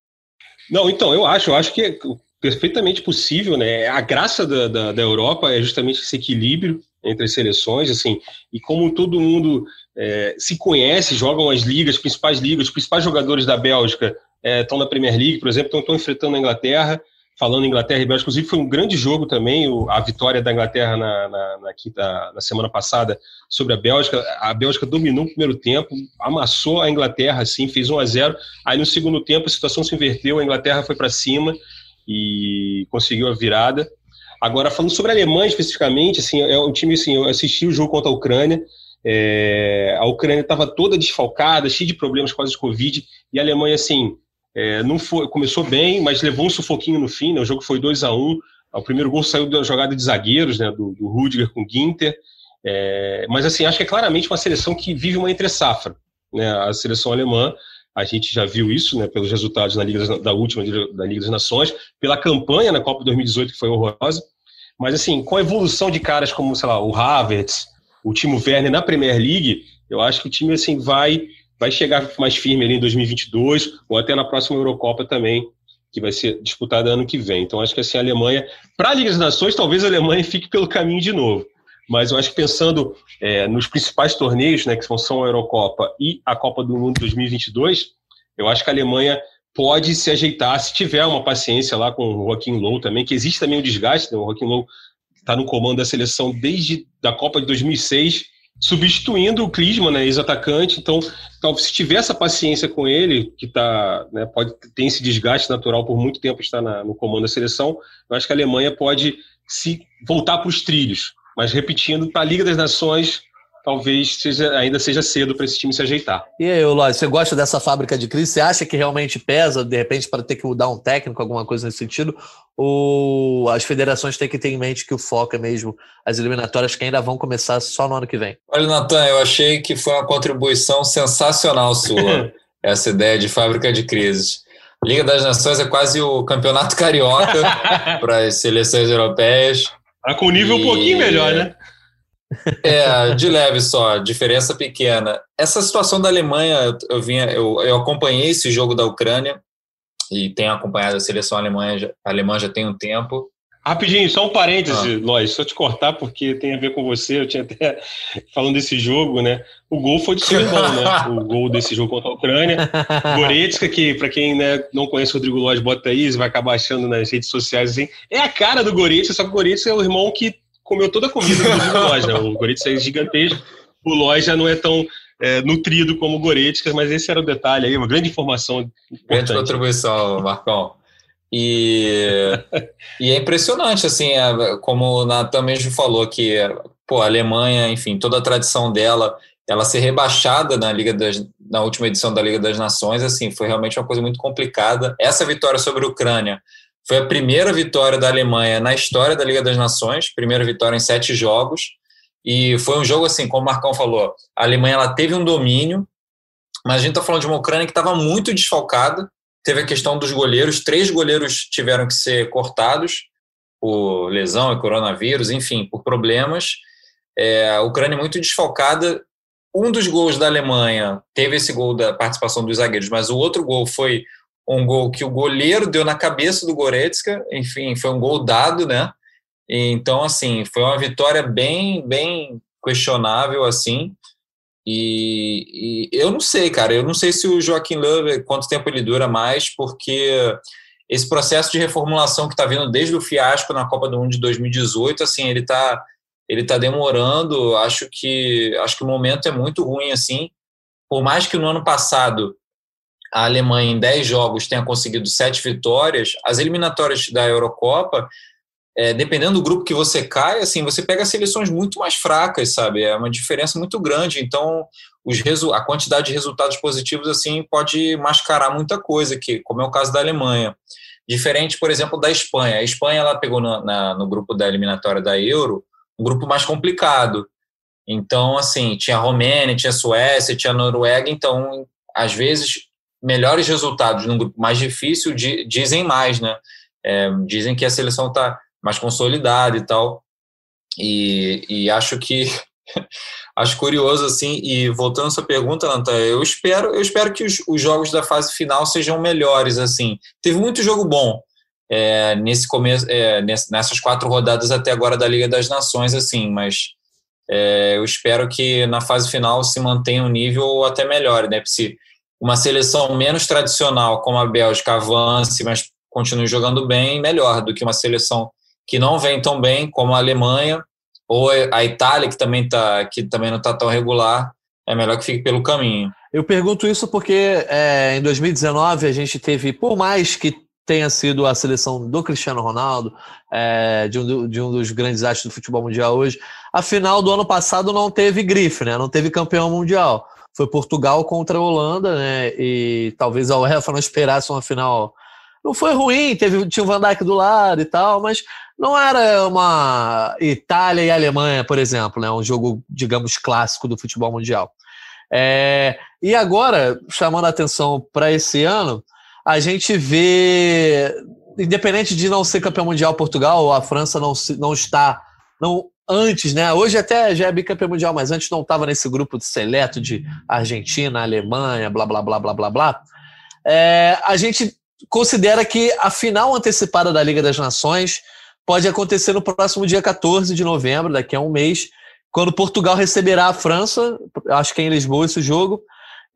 Speaker 2: Não, então, eu acho, eu acho que perfeitamente possível, né? A graça da, da, da Europa é justamente esse equilíbrio entre as seleções, assim, e como todo mundo é, se conhece, jogam as ligas, as principais ligas, os principais jogadores da Bélgica é, estão na Premier League, por exemplo, estão enfrentando a Inglaterra, falando Inglaterra e Bélgica, inclusive foi um grande jogo também, o, a vitória da Inglaterra na, na, na, quinta, na semana passada sobre a Bélgica, a Bélgica dominou o primeiro tempo, amassou a Inglaterra, assim, fez 1 a 0 aí no segundo tempo a situação se inverteu, a Inglaterra foi para cima e conseguiu a virada, Agora, falando sobre a Alemanha especificamente, assim, é um time, assim, eu assisti o jogo contra a Ucrânia, é, a Ucrânia estava toda desfalcada, cheia de problemas com a Covid, e a Alemanha, assim, é, não foi, começou bem, mas levou um sufoquinho no fim, né, o jogo foi 2 a 1 um, o primeiro gol saiu da jogada de zagueiros, né, do, do Rudiger com o Ginter, é, mas assim, acho que é claramente uma seleção que vive uma entre-safra, né, a seleção alemã, a gente já viu isso, né, pelos resultados na Liga da última da Liga das Nações, pela campanha na Copa 2018 que foi horrorosa. Mas assim, com a evolução de caras como, sei lá, o Havertz, o Timo Werner na Premier League, eu acho que o time assim vai vai chegar mais firme ali em 2022 ou até na próxima Eurocopa também, que vai ser disputada ano que vem. Então acho que assim a Alemanha, para a Liga das Nações, talvez a Alemanha fique pelo caminho de novo mas eu acho que pensando é, nos principais torneios, né, que são a Eurocopa e a Copa do Mundo 2022, eu acho que a Alemanha pode se ajeitar se tiver uma paciência lá com o Joaquim Low também, que existe também um desgaste, né? o Joaquim Low está no comando da seleção desde da Copa de 2006, substituindo o Klinsmann, né, ex-atacante, então talvez se tiver essa paciência com ele, que tá, né, pode ter esse desgaste natural por muito tempo estar na, no comando da seleção, eu acho que a Alemanha pode se voltar para os trilhos, mas repetindo, para a Liga das Nações, talvez seja, ainda seja cedo para esse time se ajeitar.
Speaker 1: E aí, Lóis, você gosta dessa fábrica de crise? Você acha que realmente pesa, de repente, para ter que mudar um técnico, alguma coisa nesse sentido? Ou as federações têm que ter em mente que o foco é mesmo as eliminatórias que ainda vão começar só no ano que vem?
Speaker 3: Olha, Natan, eu achei que foi uma contribuição sensacional sua, essa ideia de fábrica de crises. Liga das Nações é quase o campeonato carioca para as seleções europeias.
Speaker 2: Tá com nível e... um pouquinho melhor, né?
Speaker 3: É, de leve só, diferença pequena. Essa situação da Alemanha, eu, vinha, eu, eu acompanhei esse jogo da Ucrânia e tenho acompanhado a seleção alemã, alemã já tem um tempo.
Speaker 2: Rapidinho, só um parêntese, ah. Lois, só te cortar, porque tem a ver com você, eu tinha até falando desse jogo, né? O gol foi de seu irmão, né? O gol desse jogo contra a Ucrânia. Goretzka, que para quem né, não conhece o Rodrigo Lois, bota aí, vai acabar achando nas redes sociais assim, é a cara do Goretzka, só que o Goretzka é o irmão que comeu toda a comida do Rodrigo Lois, né? O Goretzka é gigantesco, o Lois já não é tão é, nutrido como o Goretzka, mas esse era o detalhe aí, uma grande informação.
Speaker 3: Importante. Grande contribuição, Marcão. E, e é impressionante, assim, é, como o Natan mesmo falou, que pô, a Alemanha, enfim, toda a tradição dela, ela ser rebaixada na Liga das, na última edição da Liga das Nações, assim, foi realmente uma coisa muito complicada. Essa vitória sobre a Ucrânia foi a primeira vitória da Alemanha na história da Liga das Nações, primeira vitória em sete jogos. E foi um jogo assim, como o Marcão falou, a Alemanha ela teve um domínio, mas a gente está falando de uma Ucrânia que estava muito desfalcada, Teve a questão dos goleiros, três goleiros tiveram que ser cortados por lesão e coronavírus, enfim, por problemas. É, a Ucrânia é muito desfalcada. Um dos gols da Alemanha teve esse gol da participação dos zagueiros, mas o outro gol foi um gol que o goleiro deu na cabeça do Goretzka, enfim, foi um gol dado, né? Então, assim, foi uma vitória bem, bem questionável, assim. E, e, eu não sei, cara, eu não sei se o Joaquim Love, quanto tempo ele dura mais, porque esse processo de reformulação que está vindo desde o fiasco na Copa do Mundo de 2018, assim, ele está ele tá demorando, acho que acho que o momento é muito ruim, assim, por mais que no ano passado a Alemanha em 10 jogos tenha conseguido 7 vitórias, as eliminatórias da Eurocopa é, dependendo do grupo que você cai, assim, você pega seleções muito mais fracas, sabe? É uma diferença muito grande. Então, os a quantidade de resultados positivos, assim, pode mascarar muita coisa, que, como é o caso da Alemanha. Diferente, por exemplo, da Espanha. A Espanha, ela pegou no, na, no grupo da eliminatória da Euro um grupo mais complicado. Então, assim, tinha Romênia, tinha Suécia, tinha Noruega, então, às vezes, melhores resultados num grupo mais difícil dizem mais, né? É, dizem que a seleção está mais consolidada e tal. E, e acho que acho curioso assim. E voltando à sua pergunta, Nanta, eu espero eu espero que os, os, jogos da fase final sejam melhores assim. Teve muito jogo bom é, nesse começo, é, nessas quatro rodadas até agora da Liga das Nações, assim, mas é, eu espero que na fase final se mantenha um nível ou até melhore, né? Se uma seleção menos tradicional como a Bélgica avance, mas continue jogando bem, melhor do que uma seleção que não vem tão bem como a Alemanha ou a Itália que também tá que também não está tão regular. É melhor que fique pelo caminho.
Speaker 1: Eu pergunto isso porque é, em 2019 a gente teve, por mais que tenha sido a seleção do Cristiano Ronaldo, é, de, um, de um dos grandes astros do futebol mundial hoje. A final do ano passado não teve grife, né? não teve campeão mundial. Foi Portugal contra a Holanda, né? E talvez a UEFA não esperasse uma final. Não foi ruim, teve, tinha o Van Dijk do lado e tal, mas não era uma Itália e Alemanha, por exemplo, né? um jogo, digamos, clássico do futebol mundial. É, e agora, chamando a atenção para esse ano, a gente vê, independente de não ser campeão mundial Portugal, a França não, não está, não antes, né? Hoje até já é bicampeão mundial, mas antes não estava nesse grupo seleto de Argentina, Alemanha, blá blá blá blá blá blá. É, a gente considera que a final antecipada da Liga das Nações pode acontecer no próximo dia 14 de novembro, daqui a um mês, quando Portugal receberá a França, acho que é em Lisboa esse jogo,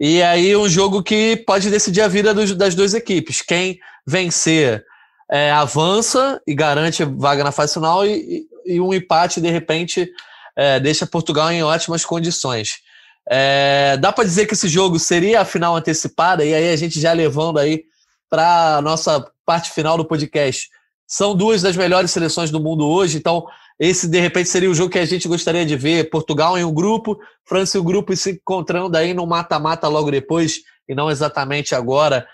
Speaker 1: e aí um jogo que pode decidir a vida dos, das duas equipes. Quem vencer é, avança e garante vaga na fase final e, e um empate, de repente, é, deixa Portugal em ótimas condições. É, dá para dizer que esse jogo seria a final antecipada, e aí a gente já levando aí para a nossa parte final do podcast. São duas das melhores seleções do mundo hoje, então esse, de repente, seria o jogo que a gente gostaria de ver. Portugal em um grupo, França em um grupo e se encontrando aí no mata-mata logo depois, e não exatamente agora,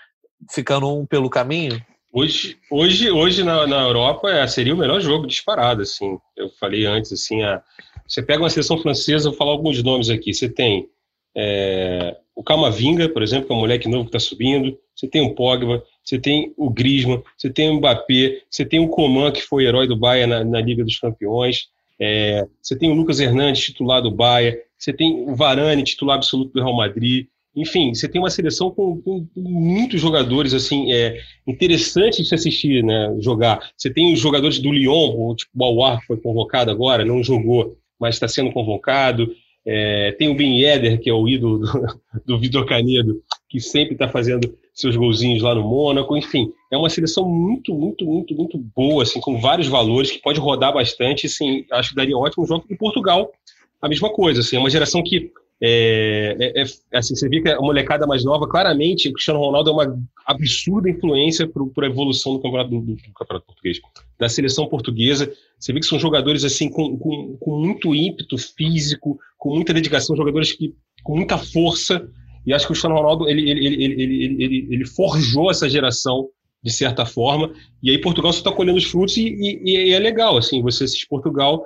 Speaker 1: ficando um pelo caminho?
Speaker 2: Hoje, hoje, hoje na, na Europa é, seria o melhor jogo disparado, assim. Eu falei antes, assim, a, você pega uma seleção francesa, vou falar alguns nomes aqui. Você tem é, o Camavinga, por exemplo, que é um moleque novo que está subindo. Você tem o Pogba, você tem o Griezmann, você tem o Mbappé, você tem o Coman, que foi herói do Bayern na, na Liga dos Campeões, é, você tem o Lucas Hernandes, titular do Bayern, você tem o Varane, titular absoluto do Real Madrid, enfim, você tem uma seleção com, com, muitos jogadores assim é, interessantes de se assistir, né, jogar. Você tem os jogadores do Lyon, o tipo Bauar, foi convocado agora, não jogou, mas está sendo convocado. É, tem o Ben Yedder, que é o ídolo do, do Vitor Canedo, que sempre está fazendo seus golzinhos lá no Mônaco. Enfim, é uma seleção muito, muito, muito, muito boa, assim, com vários valores, que pode rodar bastante. Assim, acho que daria ótimo jogo. E Portugal, a mesma coisa. Assim, é uma geração que é, é, é, assim, você vê que a molecada mais nova, claramente, o Cristiano Ronaldo é uma absurda influência para a evolução do campeonato, do, do, campeonato português, da seleção portuguesa. Você vê que são jogadores assim com, com, com muito ímpeto físico, com muita dedicação, jogadores que, com muita força. E acho que o Cristiano Ronaldo ele, ele, ele, ele, forjou essa geração de certa forma. E aí Portugal só está colhendo os frutos e, e, e, é legal assim você assistir Portugal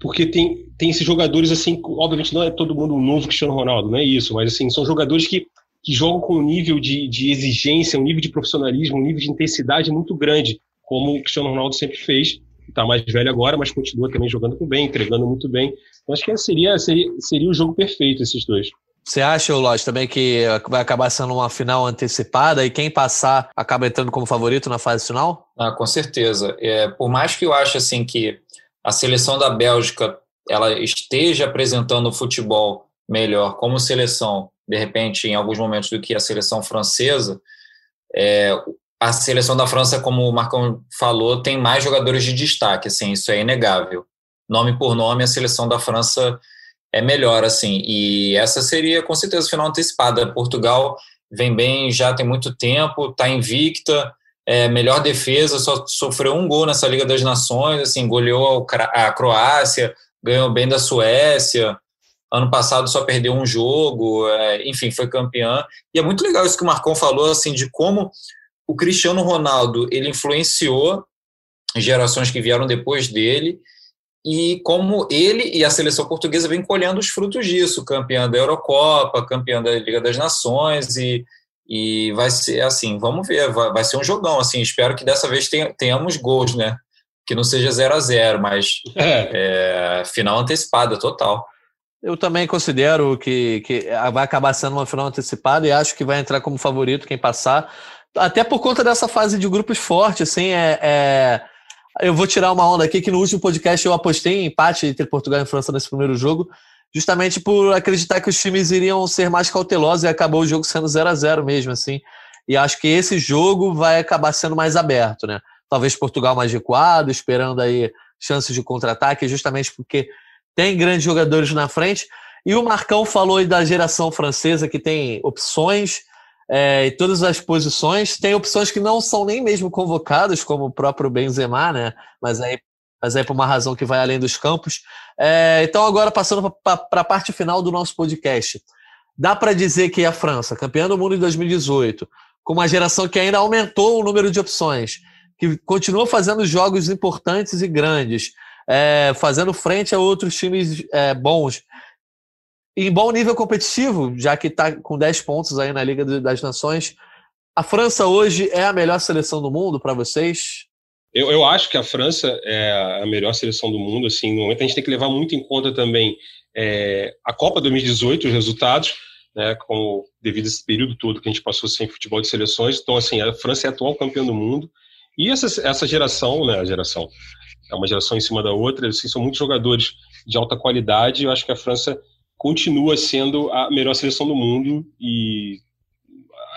Speaker 2: porque tem, tem esses jogadores assim, obviamente não é todo mundo um novo Cristiano Ronaldo, não é isso, mas assim, são jogadores que, que jogam com um nível de, de exigência, um nível de profissionalismo, um nível de intensidade muito grande, como o Cristiano Ronaldo sempre fez, está mais velho agora, mas continua também jogando com bem, entregando muito bem. Então acho que seria, seria, seria o jogo perfeito esses dois.
Speaker 1: Você acha, Lodge, também que vai acabar sendo uma final antecipada e quem passar acaba entrando como favorito na fase final?
Speaker 3: Ah, com certeza. É, por mais que eu ache assim que a seleção da Bélgica ela esteja apresentando o futebol melhor como seleção, de repente, em alguns momentos, do que a seleção francesa, é, a seleção da França, como o Marcão falou, tem mais jogadores de destaque, assim, isso é inegável. Nome por nome, a seleção da França é melhor, assim, e essa seria, com certeza, final antecipada. Portugal vem bem já tem muito tempo, está invicta, é, melhor defesa, só sofreu um gol nessa Liga das Nações, assim, goleou a Croácia, ganhou bem da Suécia, ano passado só perdeu um jogo, é, enfim, foi campeã. E é muito legal isso que o Marcon falou, assim, de como o Cristiano Ronaldo, ele influenciou gerações que vieram depois dele, e como ele e a seleção portuguesa vem colhendo os frutos disso, campeã da Eurocopa, campeã da Liga das Nações e, e vai ser assim, vamos ver, vai, vai ser um jogão, assim, espero que dessa vez tenha, tenhamos gols, né, que não seja 0 a 0 mas é. É, final antecipada total.
Speaker 1: Eu também considero que, que vai acabar sendo uma final antecipada e acho que vai entrar como favorito quem passar, até por conta dessa fase de grupos forte, assim, é, é eu vou tirar uma onda aqui que no último podcast eu apostei em empate entre Portugal e França nesse primeiro jogo, justamente por acreditar que os times iriam ser mais cautelosos e acabou o jogo sendo 0 a 0 mesmo, assim. E acho que esse jogo vai acabar sendo mais aberto, né? Talvez Portugal mais recuado, esperando aí chances de contra-ataque, justamente porque tem grandes jogadores na frente. E o Marcão falou aí da geração francesa que tem opções, é, em todas as posições. Tem opções que não são nem mesmo convocadas, como o próprio Benzema, né? Mas aí, mas aí por uma razão que vai além dos campos. É, então, agora passando para a parte final do nosso podcast. Dá para dizer que a França, campeã do mundo em 2018, com uma geração que ainda aumentou o número de opções, que continua fazendo jogos importantes e grandes, é, fazendo frente a outros times é, bons, em bom nível competitivo, já que está com 10 pontos aí na Liga das Nações. A França hoje é a melhor seleção do mundo para vocês?
Speaker 2: Eu, eu, acho que a França é a melhor seleção do mundo. Assim, no momento a gente tem que levar muito em conta também é, a Copa 2018, os resultados, né, com, devido a esse período todo que a gente passou sem futebol de seleções. Então, assim, a França é a atual campeã do mundo. E essa, essa geração, né, a geração, é uma geração em cima da outra, assim, são muitos jogadores de alta qualidade. Eu acho que a França continua sendo a melhor seleção do mundo e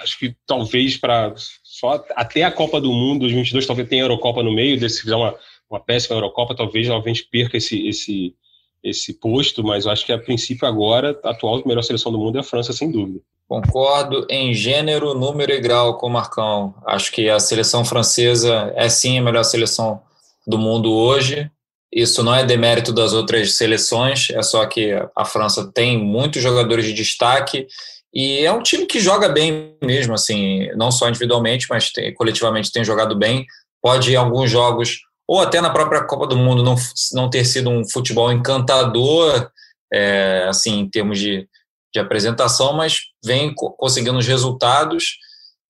Speaker 2: acho que talvez para só até a Copa do Mundo 2022 talvez tenha a Eurocopa no meio, se fizer uma, uma péssima Eurocopa, talvez novamente perca esse, esse, esse posto, mas eu acho que a princípio agora, a atual melhor seleção do mundo é a França, sem dúvida.
Speaker 3: Concordo em gênero, número e grau com o Marcão. Acho que a seleção francesa é sim a melhor seleção do mundo hoje. Isso não é demérito das outras seleções, é só que a França tem muitos jogadores de destaque e é um time que joga bem mesmo, assim, não só individualmente, mas tem, coletivamente tem jogado bem. Pode em alguns jogos, ou até na própria Copa do Mundo, não, não ter sido um futebol encantador, é, assim, em termos de, de apresentação, mas vem conseguindo os resultados.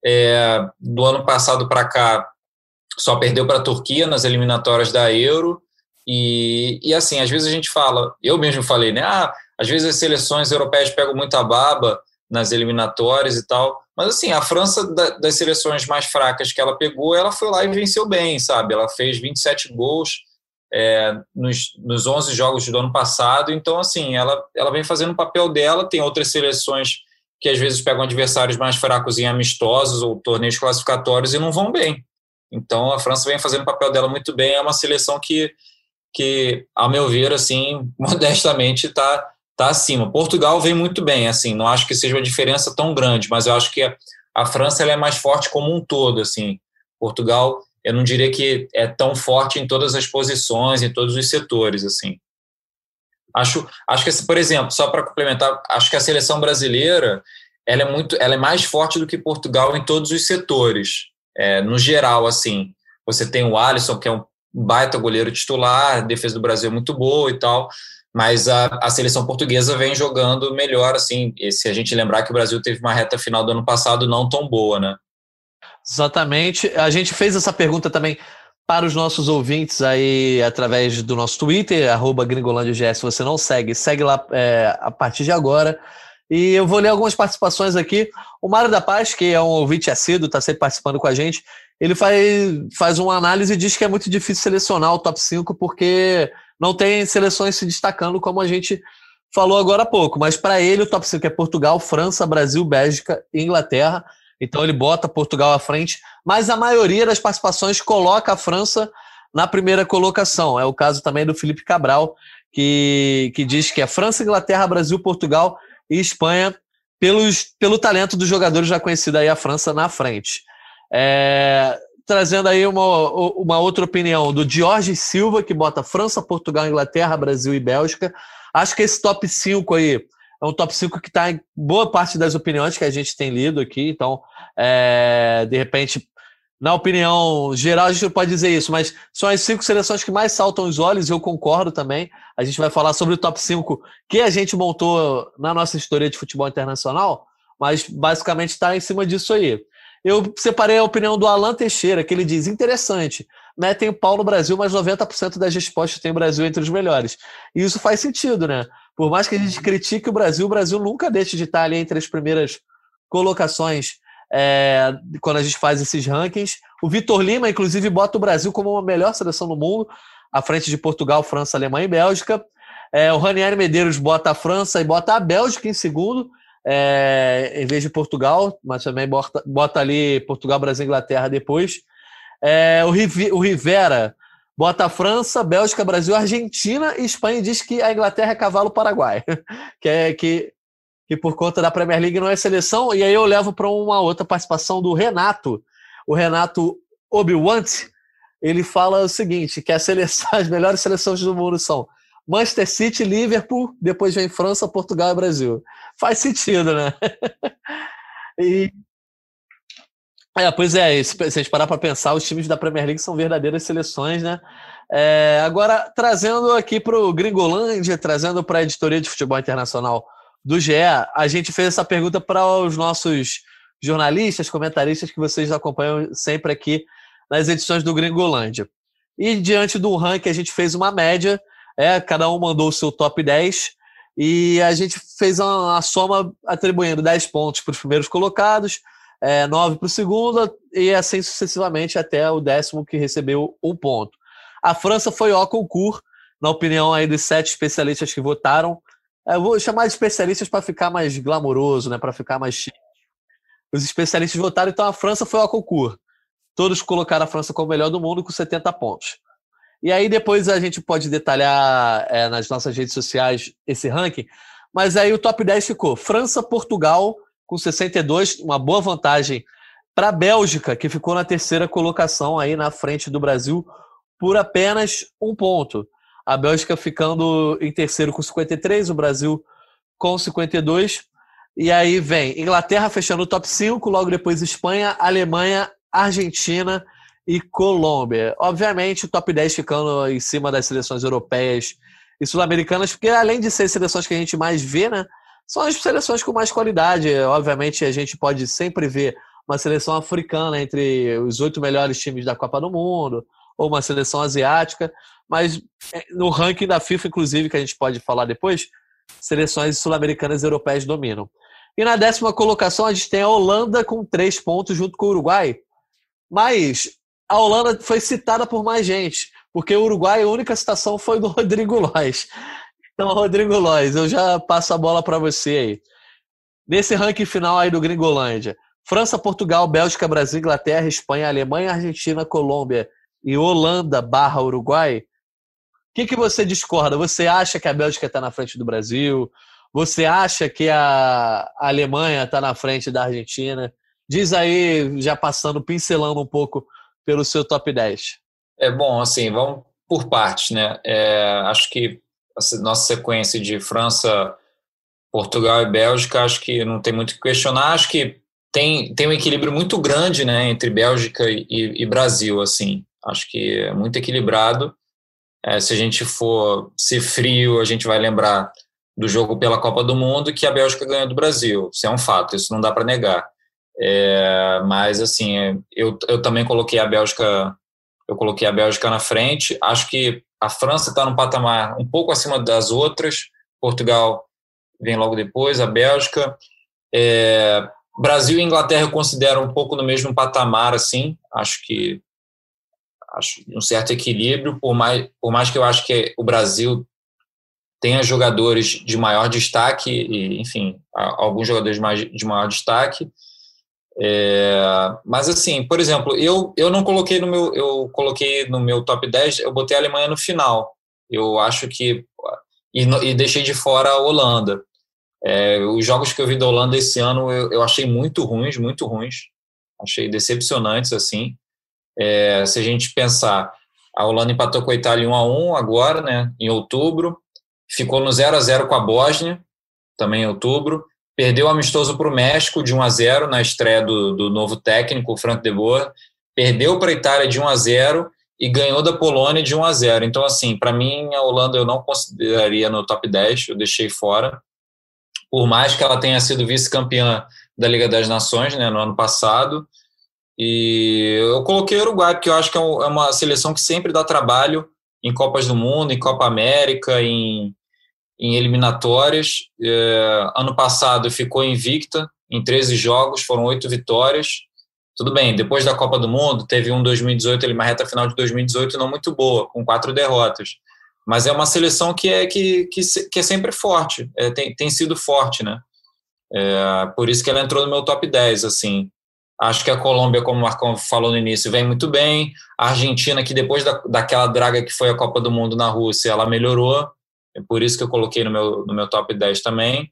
Speaker 3: É, do ano passado para cá, só perdeu para a Turquia nas eliminatórias da Euro e, e assim, às vezes a gente fala, eu mesmo falei, né? Ah, às vezes as seleções europeias pegam muita baba nas eliminatórias e tal. Mas assim, a França, das seleções mais fracas que ela pegou, ela foi lá e venceu bem, sabe? Ela fez 27 gols é, nos, nos 11 jogos do ano passado. Então, assim, ela, ela vem fazendo o papel dela. Tem outras seleções que às vezes pegam adversários mais fracos em amistosos ou torneios classificatórios e não vão bem. Então, a França vem fazendo o papel dela muito bem. É uma seleção que que, a meu ver, assim, modestamente está tá acima. Portugal vem muito bem, assim, não acho que seja uma diferença tão grande, mas eu acho que a, a França é mais forte como um todo, assim. Portugal, eu não diria que é tão forte em todas as posições, em todos os setores, assim. Acho, acho que, por exemplo, só para complementar, acho que a seleção brasileira ela é muito, ela é mais forte do que Portugal em todos os setores, é, no geral, assim. Você tem o Alisson, que é um baita goleiro titular, defesa do Brasil é muito boa e tal, mas a, a seleção portuguesa vem jogando melhor, assim, se a gente lembrar que o Brasil teve uma reta final do ano passado não tão boa, né?
Speaker 1: Exatamente. A gente fez essa pergunta também para os nossos ouvintes aí através do nosso Twitter, arroba se você não segue, segue lá é, a partir de agora. E eu vou ler algumas participações aqui. O Mário da Paz, que é um ouvinte assíduo, está sempre participando com a gente, ele faz, faz uma análise e diz que é muito difícil selecionar o top 5 porque não tem seleções se destacando como a gente falou agora há pouco. Mas para ele o top 5 é Portugal, França, Brasil, Bélgica e Inglaterra. Então ele bota Portugal à frente, mas a maioria das participações coloca a França na primeira colocação. É o caso também do Felipe Cabral, que, que diz que é França, Inglaterra, Brasil, Portugal e Espanha, pelos, pelo talento dos jogadores já conhecido aí a França na frente. É, trazendo aí uma, uma outra opinião do Jorge Silva, que bota França, Portugal, Inglaterra, Brasil e Bélgica. Acho que esse top 5 aí é um top 5 que está em boa parte das opiniões que a gente tem lido aqui. Então, é, de repente, na opinião geral, a gente pode dizer isso, mas são as cinco seleções que mais saltam os olhos, eu concordo também. A gente vai falar sobre o top 5 que a gente montou na nossa história de futebol internacional, mas basicamente está em cima disso aí. Eu separei a opinião do Alan Teixeira, que ele diz: interessante, metem o pau no Brasil, mas 90% das respostas tem o Brasil entre os melhores. E isso faz sentido, né? Por mais que a gente critique o Brasil, o Brasil nunca deixa de estar ali entre as primeiras colocações é, quando a gente faz esses rankings. O Vitor Lima, inclusive, bota o Brasil como a melhor seleção do mundo, à frente de Portugal, França, Alemanha e Bélgica. É, o Ranieri Medeiros bota a França e bota a Bélgica em segundo, é, em vez de Portugal, mas também bota, bota ali Portugal, Brasil Inglaterra depois. É, o, Rivi, o Rivera bota França, Bélgica, Brasil, Argentina e Espanha e diz que a Inglaterra é cavalo paraguai, que é que que por conta da Premier League não é seleção. E aí eu levo para uma outra participação do Renato, o Renato Obiwant. Ele fala o seguinte: que a seleção, as melhores seleções do mundo são Manchester City, Liverpool, depois vem França, Portugal e Brasil. Faz sentido, né? e é, pois é, se a gente parar para pensar, os times da Premier League são verdadeiras seleções, né? É, agora, trazendo aqui para o Gringolândia, trazendo para a editoria de futebol internacional do GE, a gente fez essa pergunta para os nossos jornalistas, comentaristas que vocês acompanham sempre aqui nas edições do Gringolândia. E diante do ranking, a gente fez uma média, é, cada um mandou o seu top 10, e a gente fez uma, soma atribuindo 10 pontos para os primeiros colocados, é, 9 para o segundo, e assim sucessivamente até o décimo que recebeu um ponto. A França foi ao concurso, na opinião aí dos sete especialistas que votaram, eu vou chamar de especialistas para ficar mais glamouroso, né? Para ficar mais chique. Os especialistas votaram, então a França foi ao concurso. Todos colocaram a França como melhor do mundo com 70 pontos. E aí depois a gente pode detalhar é, nas nossas redes sociais esse ranking. Mas aí o top 10 ficou França, Portugal com 62, uma boa vantagem para a Bélgica, que ficou na terceira colocação aí na frente do Brasil por apenas um ponto a Bélgica ficando em terceiro com 53, o Brasil com 52. E aí vem Inglaterra fechando o top 5, logo depois Espanha, Alemanha, Argentina e Colômbia. Obviamente, o top 10 ficando em cima das seleções europeias e sul-americanas, porque além de ser seleções que a gente mais vê, né, são as seleções com mais qualidade. Obviamente, a gente pode sempre ver uma seleção africana entre os oito melhores times da Copa do Mundo, ou uma seleção asiática, mas é, no ranking da FIFA, inclusive, que a gente pode falar depois, seleções sul-americanas e europeias dominam. E na décima colocação a gente tem a Holanda com três pontos junto com o Uruguai. Mas a Holanda foi citada por mais gente, porque o Uruguai, a única citação foi do Rodrigo Lois. Então, Rodrigo Lois, eu já passo a bola para você aí. Nesse ranking final aí do Gringolândia, França, Portugal, Bélgica, Brasil, Inglaterra, Espanha, Alemanha, Argentina, Colômbia e Holanda barra Uruguai, o que, que você discorda? Você acha que a Bélgica está na frente do Brasil? Você acha que a Alemanha está na frente da Argentina? Diz aí, já passando, pincelando um pouco pelo seu top 10.
Speaker 3: É bom, assim, vamos por partes, né? É, acho que a nossa sequência de França, Portugal e Bélgica, acho que não tem muito o que questionar. Acho que tem, tem um equilíbrio muito grande, né, entre Bélgica e, e Brasil, assim. Acho que é muito equilibrado. É, se a gente for ser frio, a gente vai lembrar do jogo pela Copa do Mundo que a Bélgica ganhou do Brasil. Isso é um fato, isso não dá para negar. É, mas assim, eu, eu também coloquei a Bélgica, eu coloquei a Bélgica na frente. Acho que a França está num patamar um pouco acima das outras. Portugal vem logo depois, a Bélgica. É, Brasil e Inglaterra eu considero um pouco no mesmo patamar, assim. Acho que acho um certo equilíbrio, por mais, por mais que eu acho que o Brasil tenha jogadores de maior destaque, e, enfim, alguns jogadores de maior destaque. É, mas assim, por exemplo, eu, eu não coloquei no meu eu coloquei no meu top 10, eu botei a Alemanha no final. Eu acho que e, e deixei de fora a Holanda. É, os jogos que eu vi da Holanda esse ano eu, eu achei muito ruins, muito ruins. Achei decepcionantes assim. É, se a gente pensar, a Holanda empatou com a Itália 1 a 1 agora, né, em outubro, ficou no 0 a 0 com a Bósnia, também em outubro, perdeu amistoso para o México de 1 a 0 na estreia do, do novo técnico, o Frank de Boer, perdeu para a Itália de 1 a 0 e ganhou da Polônia de 1 a 0. Então, assim, para mim, a Holanda eu não consideraria no top 10, eu deixei fora. Por mais que ela tenha sido vice-campeã da Liga das Nações né, no ano passado. E eu coloquei o Uruguai, porque eu acho que é, é uma seleção que sempre dá trabalho em Copas do Mundo, em Copa América, em, em eliminatórias. É, ano passado ficou invicta em 13 jogos, foram oito vitórias. Tudo bem, depois da Copa do Mundo, teve um 2018, uma reta final de 2018 não muito boa, com quatro derrotas. Mas é uma seleção que é, que, que, que é sempre forte, é, tem, tem sido forte, né? É, por isso que ela entrou no meu top 10, assim. Acho que a Colômbia, como o Marcão falou no início, vem muito bem. A Argentina, que depois da, daquela draga que foi a Copa do Mundo na Rússia, ela melhorou. É por isso que eu coloquei no meu, no meu top 10 também.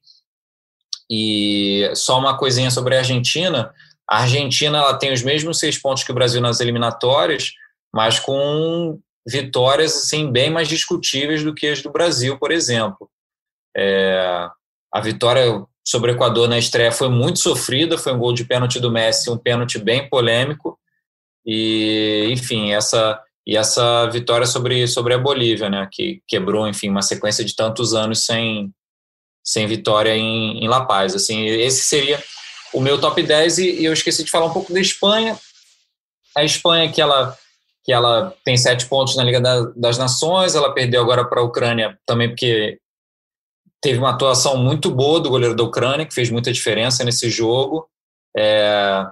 Speaker 3: E só uma coisinha sobre a Argentina. A Argentina ela tem os mesmos seis pontos que o Brasil nas eliminatórias, mas com vitórias assim, bem mais discutíveis do que as do Brasil, por exemplo. É, a vitória sobre o Equador na estreia foi muito sofrida, foi um gol de pênalti do Messi, um pênalti bem polêmico. E, enfim, essa e essa vitória sobre sobre a Bolívia, né, que quebrou, enfim, uma sequência de tantos anos sem sem vitória em, em La Paz. Assim, esse seria o meu top 10 e, e eu esqueci de falar um pouco da Espanha. A Espanha que ela que ela tem sete pontos na Liga das Nações, ela perdeu agora para a Ucrânia também porque teve uma atuação muito boa do goleiro da Ucrânia, que fez muita diferença nesse jogo. É,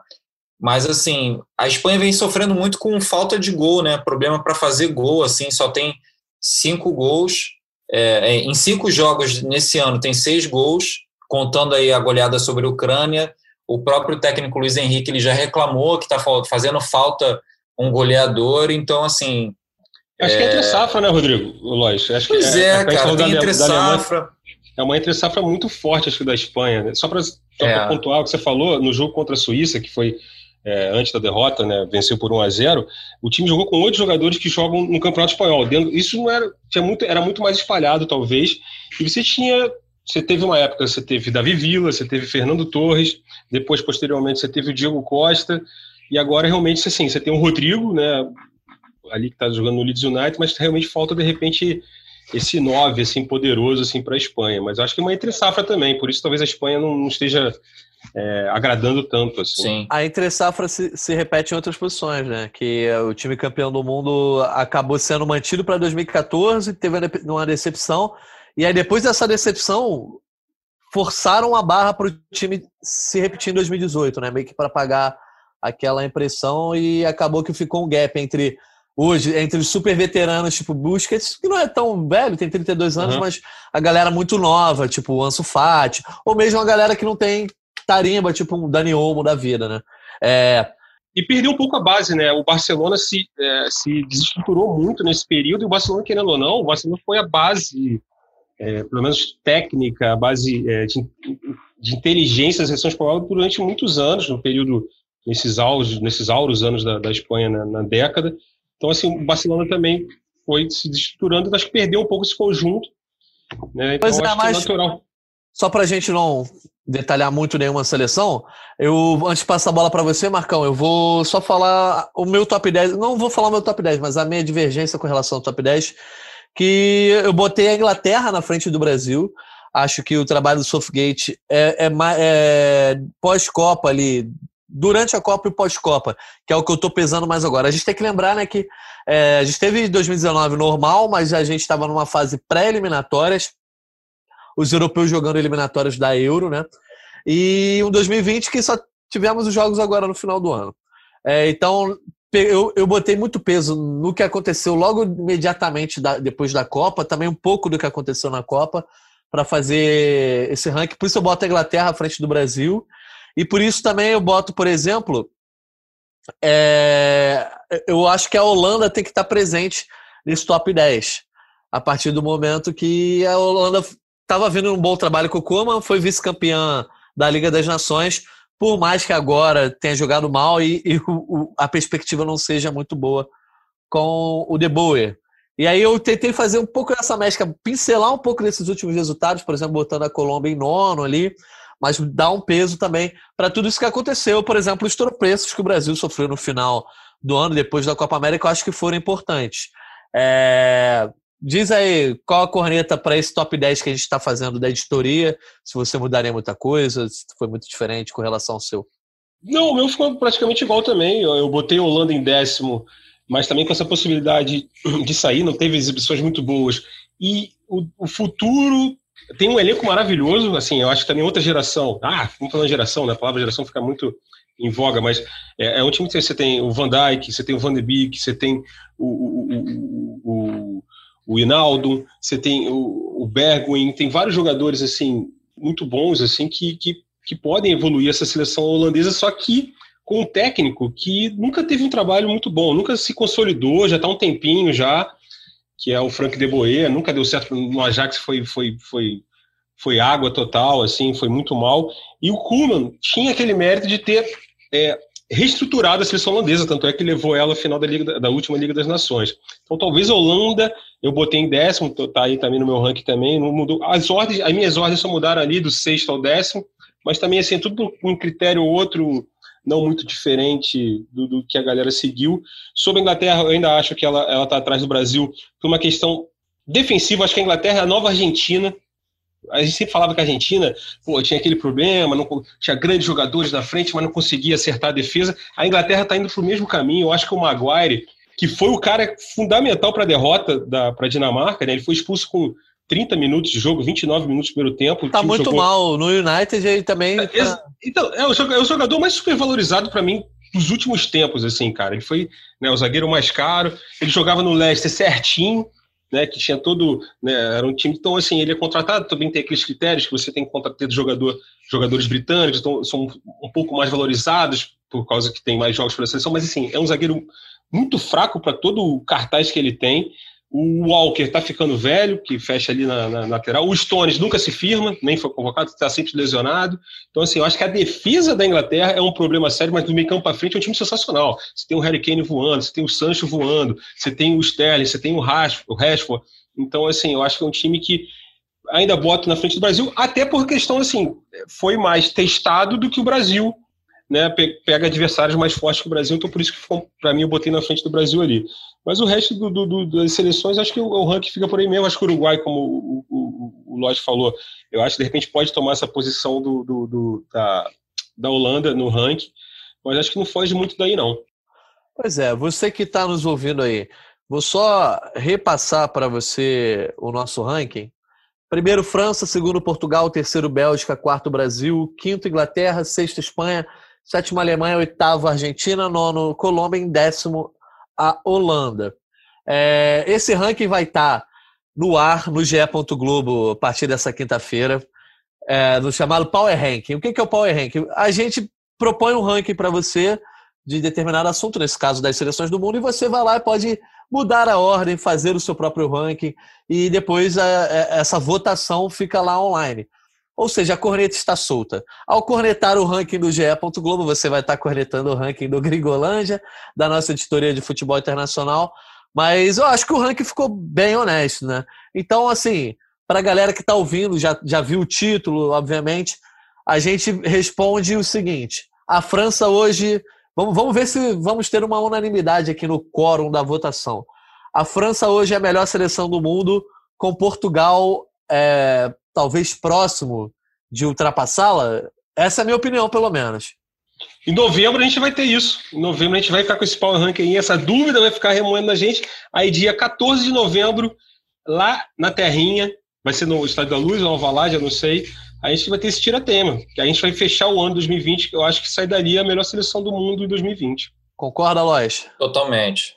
Speaker 3: mas, assim, a Espanha vem sofrendo muito com falta de gol, né? Problema para fazer gol, assim, só tem cinco gols. É, é, em cinco jogos nesse ano tem seis gols, contando aí a goleada sobre a Ucrânia. O próprio técnico Luiz Henrique ele já reclamou que está fazendo falta um goleador, então, assim.
Speaker 2: Acho é... que é entre safra, né, Rodrigo? Lois. Acho
Speaker 3: pois
Speaker 2: que
Speaker 3: é, é cara, tem entre safra
Speaker 2: é uma entre safra muito forte, acho que da Espanha. Né? Só para é. pontuar o que você falou, no jogo contra a Suíça, que foi é, antes da derrota, né, venceu por 1 a 0 o time jogou com oito jogadores que jogam no Campeonato Espanhol. Dentro, isso não era, tinha muito, era muito mais espalhado, talvez. E você tinha. Você teve uma época, você teve Davi Villa, você teve Fernando Torres, depois, posteriormente, você teve o Diego Costa, e agora realmente assim, você tem o Rodrigo, né? Ali que está jogando no Leeds United, mas realmente falta de repente esse 9 assim poderoso assim para a Espanha, mas acho que uma entre safra também, por isso talvez a Espanha não, não esteja é, agradando tanto assim. Sim.
Speaker 1: A entre safra se, se, repete em outras posições, né? Que o time campeão do mundo acabou sendo mantido para 2014, teve uma decepção e aí depois dessa decepção forçaram a barra para o time se repetir em 2018, né? Meio que para pagar aquela impressão e acabou que ficou um gap entre hoje, entre os super veteranos, tipo Busquets, que não é tão velho, tem 32 anos, uhum. mas a galera muito nova, tipo o Ansu Fati, ou mesmo a galera que não tem tarimba, tipo um Dani Olmo da vida, né? É...
Speaker 2: E perdeu um pouco a base, né? O Barcelona se, é, se desestruturou muito nesse período, e o Barcelona, querendo ou não, o Barcelona foi a base, é, pelo menos técnica, a base é, de, de inteligência da seleção espanhola durante muitos anos, no período, nesses auros, nesses auros anos da, da Espanha na, na década, então, assim, o Barcelona também foi se desestruturando, acho que perdeu um pouco esse conjunto. Né? Então, pois é, mas é natural.
Speaker 1: só para a gente não detalhar muito nenhuma seleção, eu antes de passar a bola para você, Marcão, eu vou só falar o meu top 10, não vou falar o meu top 10, mas a minha divergência com relação ao top 10, que eu botei a Inglaterra na frente do Brasil, acho que o trabalho do Southgate é, é, é pós-Copa ali, durante a Copa e pós-Copa, que é o que eu estou pesando mais agora. A gente tem que lembrar né, que é, a gente teve 2019 normal, mas a gente estava numa fase pré-eliminatórias, os europeus jogando eliminatórias da Euro, né? E um 2020 que só tivemos os jogos agora no final do ano. É, então, eu, eu botei muito peso no que aconteceu logo imediatamente da, depois da Copa, também um pouco do que aconteceu na Copa, para fazer esse ranking. Por isso eu boto a Inglaterra à frente do Brasil e por isso também eu boto, por exemplo, é, eu acho que a Holanda tem que estar presente nesse top 10. A partir do momento que a Holanda estava vindo um bom trabalho com o Koeman, foi vice-campeã da Liga das Nações, por mais que agora tenha jogado mal e, e o, a perspectiva não seja muito boa com o De Boer. E aí eu tentei fazer um pouco dessa mescla, pincelar um pouco desses últimos resultados, por exemplo, botando a Colômbia em nono ali, mas dá um peso também para tudo isso que aconteceu. Por exemplo, os tropeços que o Brasil sofreu no final do ano, depois da Copa América, eu acho que foram importantes. É, diz aí qual a corneta para esse top 10 que a gente está fazendo da editoria, se você mudaria muita coisa, se foi muito diferente com relação ao seu.
Speaker 2: Não, o meu ficou praticamente igual também. Eu, botei Holanda em décimo, mas também com essa possibilidade de sair, não teve exibições muito boas. E o, o futuro tem um elenco maravilhoso, assim, eu acho que também outra geração. Ah, vamos falar geração, né? A palavra geração fica muito em voga, mas é, é um time que você tem o Van Dijk, você tem o Van de Beek, você tem o, o, o, o, o Hinaldo, você tem o, o Bergwijn, tem vários jogadores, assim, muito bons, assim, que, que, que podem evoluir essa seleção holandesa, só que com um técnico que nunca teve um trabalho muito bom, nunca se consolidou, já está um tempinho já, que é o Frank de Boer, nunca deu certo no Ajax, foi, foi, foi, foi água total, assim, foi muito mal. E o Koeman tinha aquele mérito de ter é, reestruturado a seleção holandesa, tanto é que levou ela à final da, Liga, da última Liga das Nações. Então, talvez a Holanda, eu botei em décimo, tá aí também no meu ranking também, não mudou. As ordens, as minhas ordens só mudaram ali do sexto ao décimo, mas também, assim, tudo com um critério outro não muito diferente do, do, que a galera seguiu. Sobre a Inglaterra, eu ainda acho que ela está atrás do Brasil por uma questão defensiva. Acho que a Inglaterra é a nova Argentina. A gente sempre falava que a Argentina pô, tinha aquele problema, não, tinha grandes jogadores na frente, mas não conseguia acertar a defesa. A Inglaterra está indo para o mesmo caminho. Eu acho que o Maguire, que foi o cara fundamental para a derrota para a Dinamarca, né? ele foi expulso com 30 minutos de jogo, 29 minutos no primeiro tempo.
Speaker 1: Tá muito jogou... mal. No United ele também. É,
Speaker 2: tá... Então, é o, jogador, é o jogador mais supervalorizado para mim dos últimos tempos, assim, cara. Ele foi né, o zagueiro mais caro, ele jogava no Leicester certinho, né, que tinha todo, né, era um time, então assim, ele é contratado, também tem aqueles critérios que você tem que contratar do jogador, jogadores britânicos, então são um pouco mais valorizados por causa que tem mais jogos pela seleção, mas assim, é um zagueiro muito fraco para todo o cartaz que ele tem, o Walker está ficando velho, que fecha ali na, na, lateral. O Stones nunca se firma, nem foi convocado, está sempre lesionado. Então, assim, eu acho que a defesa da Inglaterra é um problema sério, mas do meio campo para frente é um time sensacional. Você tem o Harry Kane voando, você tem o Sancho voando, você tem o Sterling, você tem o Rashford. Então, assim, eu acho que é um time que ainda bota na frente do Brasil, até por questão, assim, foi mais testado do que o Brasil né, pega adversários mais fortes que o Brasil, então por isso que para mim eu botei na frente do Brasil ali. Mas o resto do, do, das seleções, acho que o, o ranking fica por aí mesmo. Acho que o Uruguai, como o, o, o Lodge falou, eu acho que de repente pode tomar essa posição do, do, do da, da Holanda no ranking, mas acho que não foge muito daí, não.
Speaker 1: Pois é, você que está nos ouvindo aí, vou só repassar para você o nosso ranking. Primeiro França, segundo Portugal, terceiro Bélgica, quarto Brasil, quinto Inglaterra, sexto Espanha, sétimo Alemanha, oitavo Argentina, nono Colômbia, em décimo a Holanda. É, esse ranking vai estar tá no ar no GE. Globo a partir dessa quinta-feira, é, no chamado Power Ranking. O que é o Power Ranking? A gente propõe um ranking para você de determinado assunto, nesse caso das seleções do mundo, e você vai lá e pode mudar a ordem, fazer o seu próprio ranking, e depois a, a, essa votação fica lá online. Ou seja, a corneta está solta. Ao cornetar o ranking do GE. Globo, você vai estar cornetando o ranking do Gringolândia, da nossa editoria de futebol internacional. Mas eu acho que o ranking ficou bem honesto, né? Então, assim, para a galera que está ouvindo, já, já viu o título, obviamente, a gente responde o seguinte: a França hoje. Vamos, vamos ver se vamos ter uma unanimidade aqui no quórum da votação. A França hoje é a melhor seleção do mundo, com Portugal é, talvez próximo de ultrapassá-la? Essa é a minha opinião, pelo menos.
Speaker 2: Em novembro a gente vai ter isso. Em novembro a gente vai ficar com esse power ranking aí, essa dúvida vai ficar remoendo na gente. Aí dia 14 de novembro, lá na Terrinha, vai ser no Estádio da Luz, ou Alvalade, eu não sei, a gente vai ter esse tira-tema, que a gente vai fechar o ano 2020, que eu acho que sai dali a melhor seleção do mundo em 2020.
Speaker 1: Concorda, Lois?
Speaker 3: Totalmente.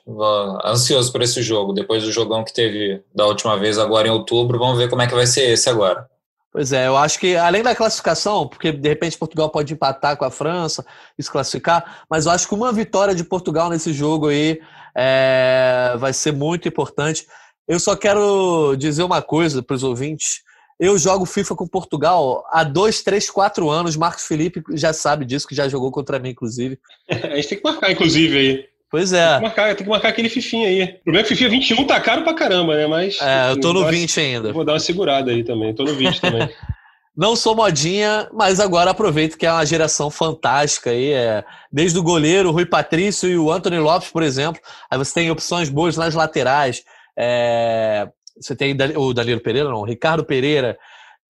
Speaker 3: Ansioso por esse jogo. Depois do jogão que teve da última vez, agora em outubro, vamos ver como é que vai ser esse agora.
Speaker 1: Pois é, eu acho que além da classificação, porque de repente Portugal pode empatar com a França e se classificar, mas eu acho que uma vitória de Portugal nesse jogo aí é, vai ser muito importante. Eu só quero dizer uma coisa para os ouvintes. Eu jogo FIFA com Portugal há dois, três, quatro anos. Marcos Felipe já sabe disso, que já jogou contra mim, inclusive.
Speaker 2: a gente tem que marcar, inclusive, aí.
Speaker 1: Pois é.
Speaker 2: Tem que marcar, tem que marcar aquele fifinho aí. O problema é que o FIFA 21 tá caro pra caramba, né? Mas.
Speaker 1: É, eu tô no 20 ainda.
Speaker 2: Vou dar uma segurada aí também. Tô no 20 também.
Speaker 1: não sou modinha, mas agora aproveito que é uma geração fantástica aí. É, desde o goleiro, o Rui Patrício e o Anthony Lopes, por exemplo. Aí você tem opções boas nas laterais. É, você tem o Danilo Pereira, não, o Ricardo Pereira,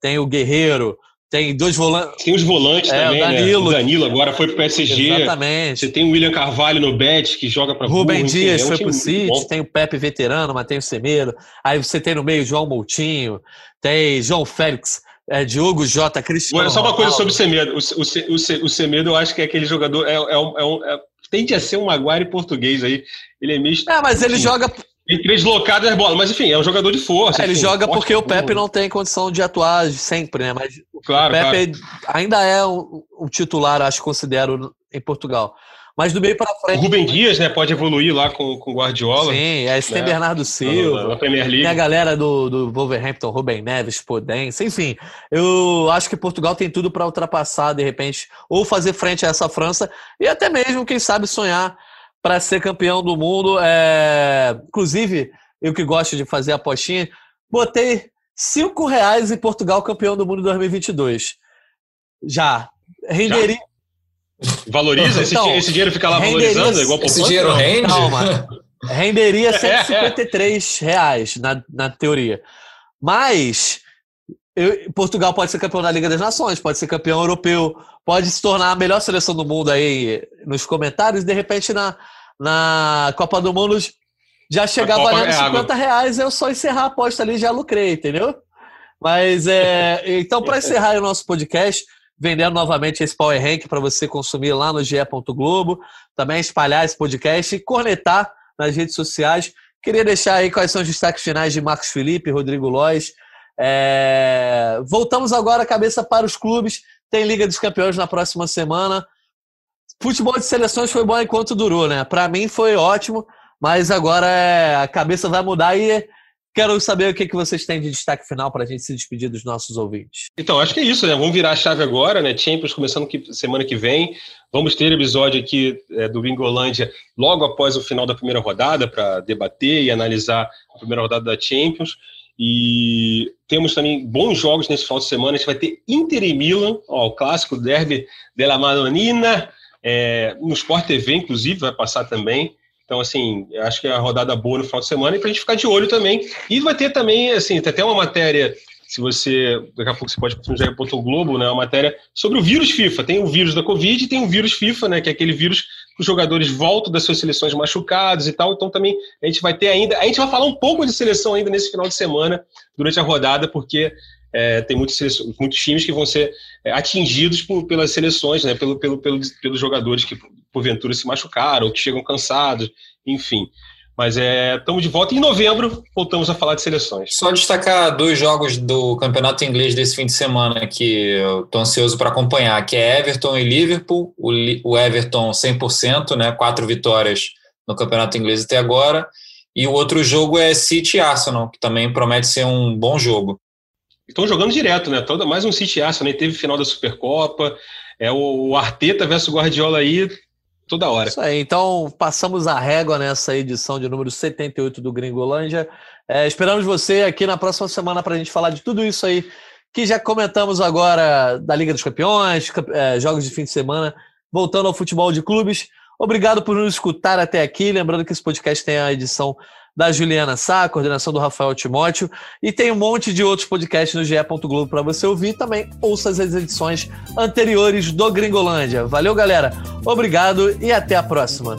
Speaker 1: tem o Guerreiro, tem dois volantes.
Speaker 2: Tem os volantes é, também, o Danilo, né? O Danilo agora foi pro PSG.
Speaker 1: Exatamente.
Speaker 2: Você tem o William Carvalho no Bet, que joga para
Speaker 1: Rubem Dias é foi pro City, tem o Pepe veterano, mas tem o Semedo. Aí você tem no meio João Moutinho, tem João Félix, é, Diogo J. Cristiano.
Speaker 2: Olha, só uma coisa sobre o Semedo. O, o, o, o Semedo, eu acho que é aquele jogador. É, é, um, é um, é, tende a ser um Maguire português aí. Ele é misto.
Speaker 1: É, mas ele joga
Speaker 2: tem três locadas das bolas, mas enfim, é um jogador de força.
Speaker 1: É, ele joga porque o Pepe não tem condição de atuar sempre, né? Mas
Speaker 2: claro,
Speaker 1: o Pepe claro. ainda é um, um, titular, acho que considero, em Portugal. Mas do meio para frente.
Speaker 2: O Rubem Dias, né? Pode evoluir lá com o Guardiola.
Speaker 1: Sim, aí você né? tem Bernardo Silva. Na, Premier League. Tem a galera do, do Wolverhampton, Rubem Neves, Podense. Enfim, eu acho que Portugal tem tudo para ultrapassar, de repente, ou fazer frente a essa França e até mesmo, quem sabe, sonhar para ser campeão do mundo. É... Inclusive, eu que gosto de fazer apostinha, botei cinco reais em Portugal campeão do mundo 2022. Já. Renderia. Já?
Speaker 2: Valoriza? Esse, então, esse, dinheiro fica lá valorizando? Igual
Speaker 3: esse dinheiro rende? Calma.
Speaker 1: Renderia 153 reais na, na teoria. Mas eu, Portugal pode ser campeão da Liga das Nações, pode ser campeão europeu, pode se tornar a melhor seleção do mundo aí nos comentários, de repente na, na Copa do Mundo já chegar valendo é 50 reais, eu só encerrar a aposta ali já lucrei, entendeu? Mas é. Então, para encerrar o nosso podcast, vendendo novamente esse Power Rank para você consumir lá no GE. Globo, também espalhar esse podcast e cornetar nas redes sociais. Queria deixar aí quais são os destaques finais de Marcos Felipe, Rodrigo Lois. É... Voltamos agora a cabeça para os clubes. Tem Liga dos Campeões na próxima semana. Futebol de seleções foi bom enquanto durou, né? Para mim foi ótimo, mas agora é... a cabeça vai mudar e quero saber o que, que vocês têm de destaque final para a gente se despedir dos nossos ouvintes.
Speaker 2: Então, acho que é isso, né? Vamos virar a chave agora, né? Champions começando que, semana que vem. Vamos ter episódio aqui é, do Bingolândia logo após o final da primeira rodada para debater e analisar a primeira rodada da Champions. E temos também bons jogos nesse final de semana. A gente vai ter Inter e Milan, ó, o clássico derby della Madonnina, é, no Sport TV, inclusive, vai passar também. Então, assim, acho que é a rodada boa no final de semana e para a gente ficar de olho também. E vai ter também, assim, tem até uma matéria, se você, daqui a pouco você pode consumir o Globo, né, uma matéria sobre o vírus FIFA. Tem o vírus da Covid e tem o vírus FIFA, né, que é aquele vírus os jogadores voltam das suas seleções machucados e tal. Então também a gente vai ter ainda. A gente vai falar um pouco de seleção ainda nesse final de semana, durante a rodada, porque é, tem muitos, muitos times que vão ser é, atingidos por, pelas seleções, né, pelo, pelo, pelo, pelos jogadores que porventura se machucaram, ou que chegam cansados, enfim. Mas é, estamos de volta. Em novembro, voltamos a falar de seleções.
Speaker 3: Só destacar dois jogos do campeonato inglês desse fim de semana que eu estou ansioso para acompanhar, que é Everton e Liverpool. O, o Everton 100%, né, quatro vitórias no campeonato inglês até agora. E o outro jogo é City Arsenal, que também promete ser um bom jogo.
Speaker 2: Estão jogando direto, né? Toda, mais um City Arsenal, né? teve final da Supercopa. É o, o Arteta versus Guardiola aí, toda hora.
Speaker 1: Isso aí, então passamos a régua nessa edição de número 78 do Gringolândia. É, esperamos você aqui na próxima semana para a gente falar de tudo isso aí que já comentamos agora da Liga dos Campeões, é, jogos de fim de semana, voltando ao futebol de clubes. Obrigado por nos escutar até aqui. Lembrando que esse podcast tem a edição da Juliana Sá, coordenação do Rafael Timóteo, e tem um monte de outros podcasts no ge Globo para você ouvir. Também ouça as edições anteriores do Gringolândia. Valeu, galera. Obrigado e até a próxima.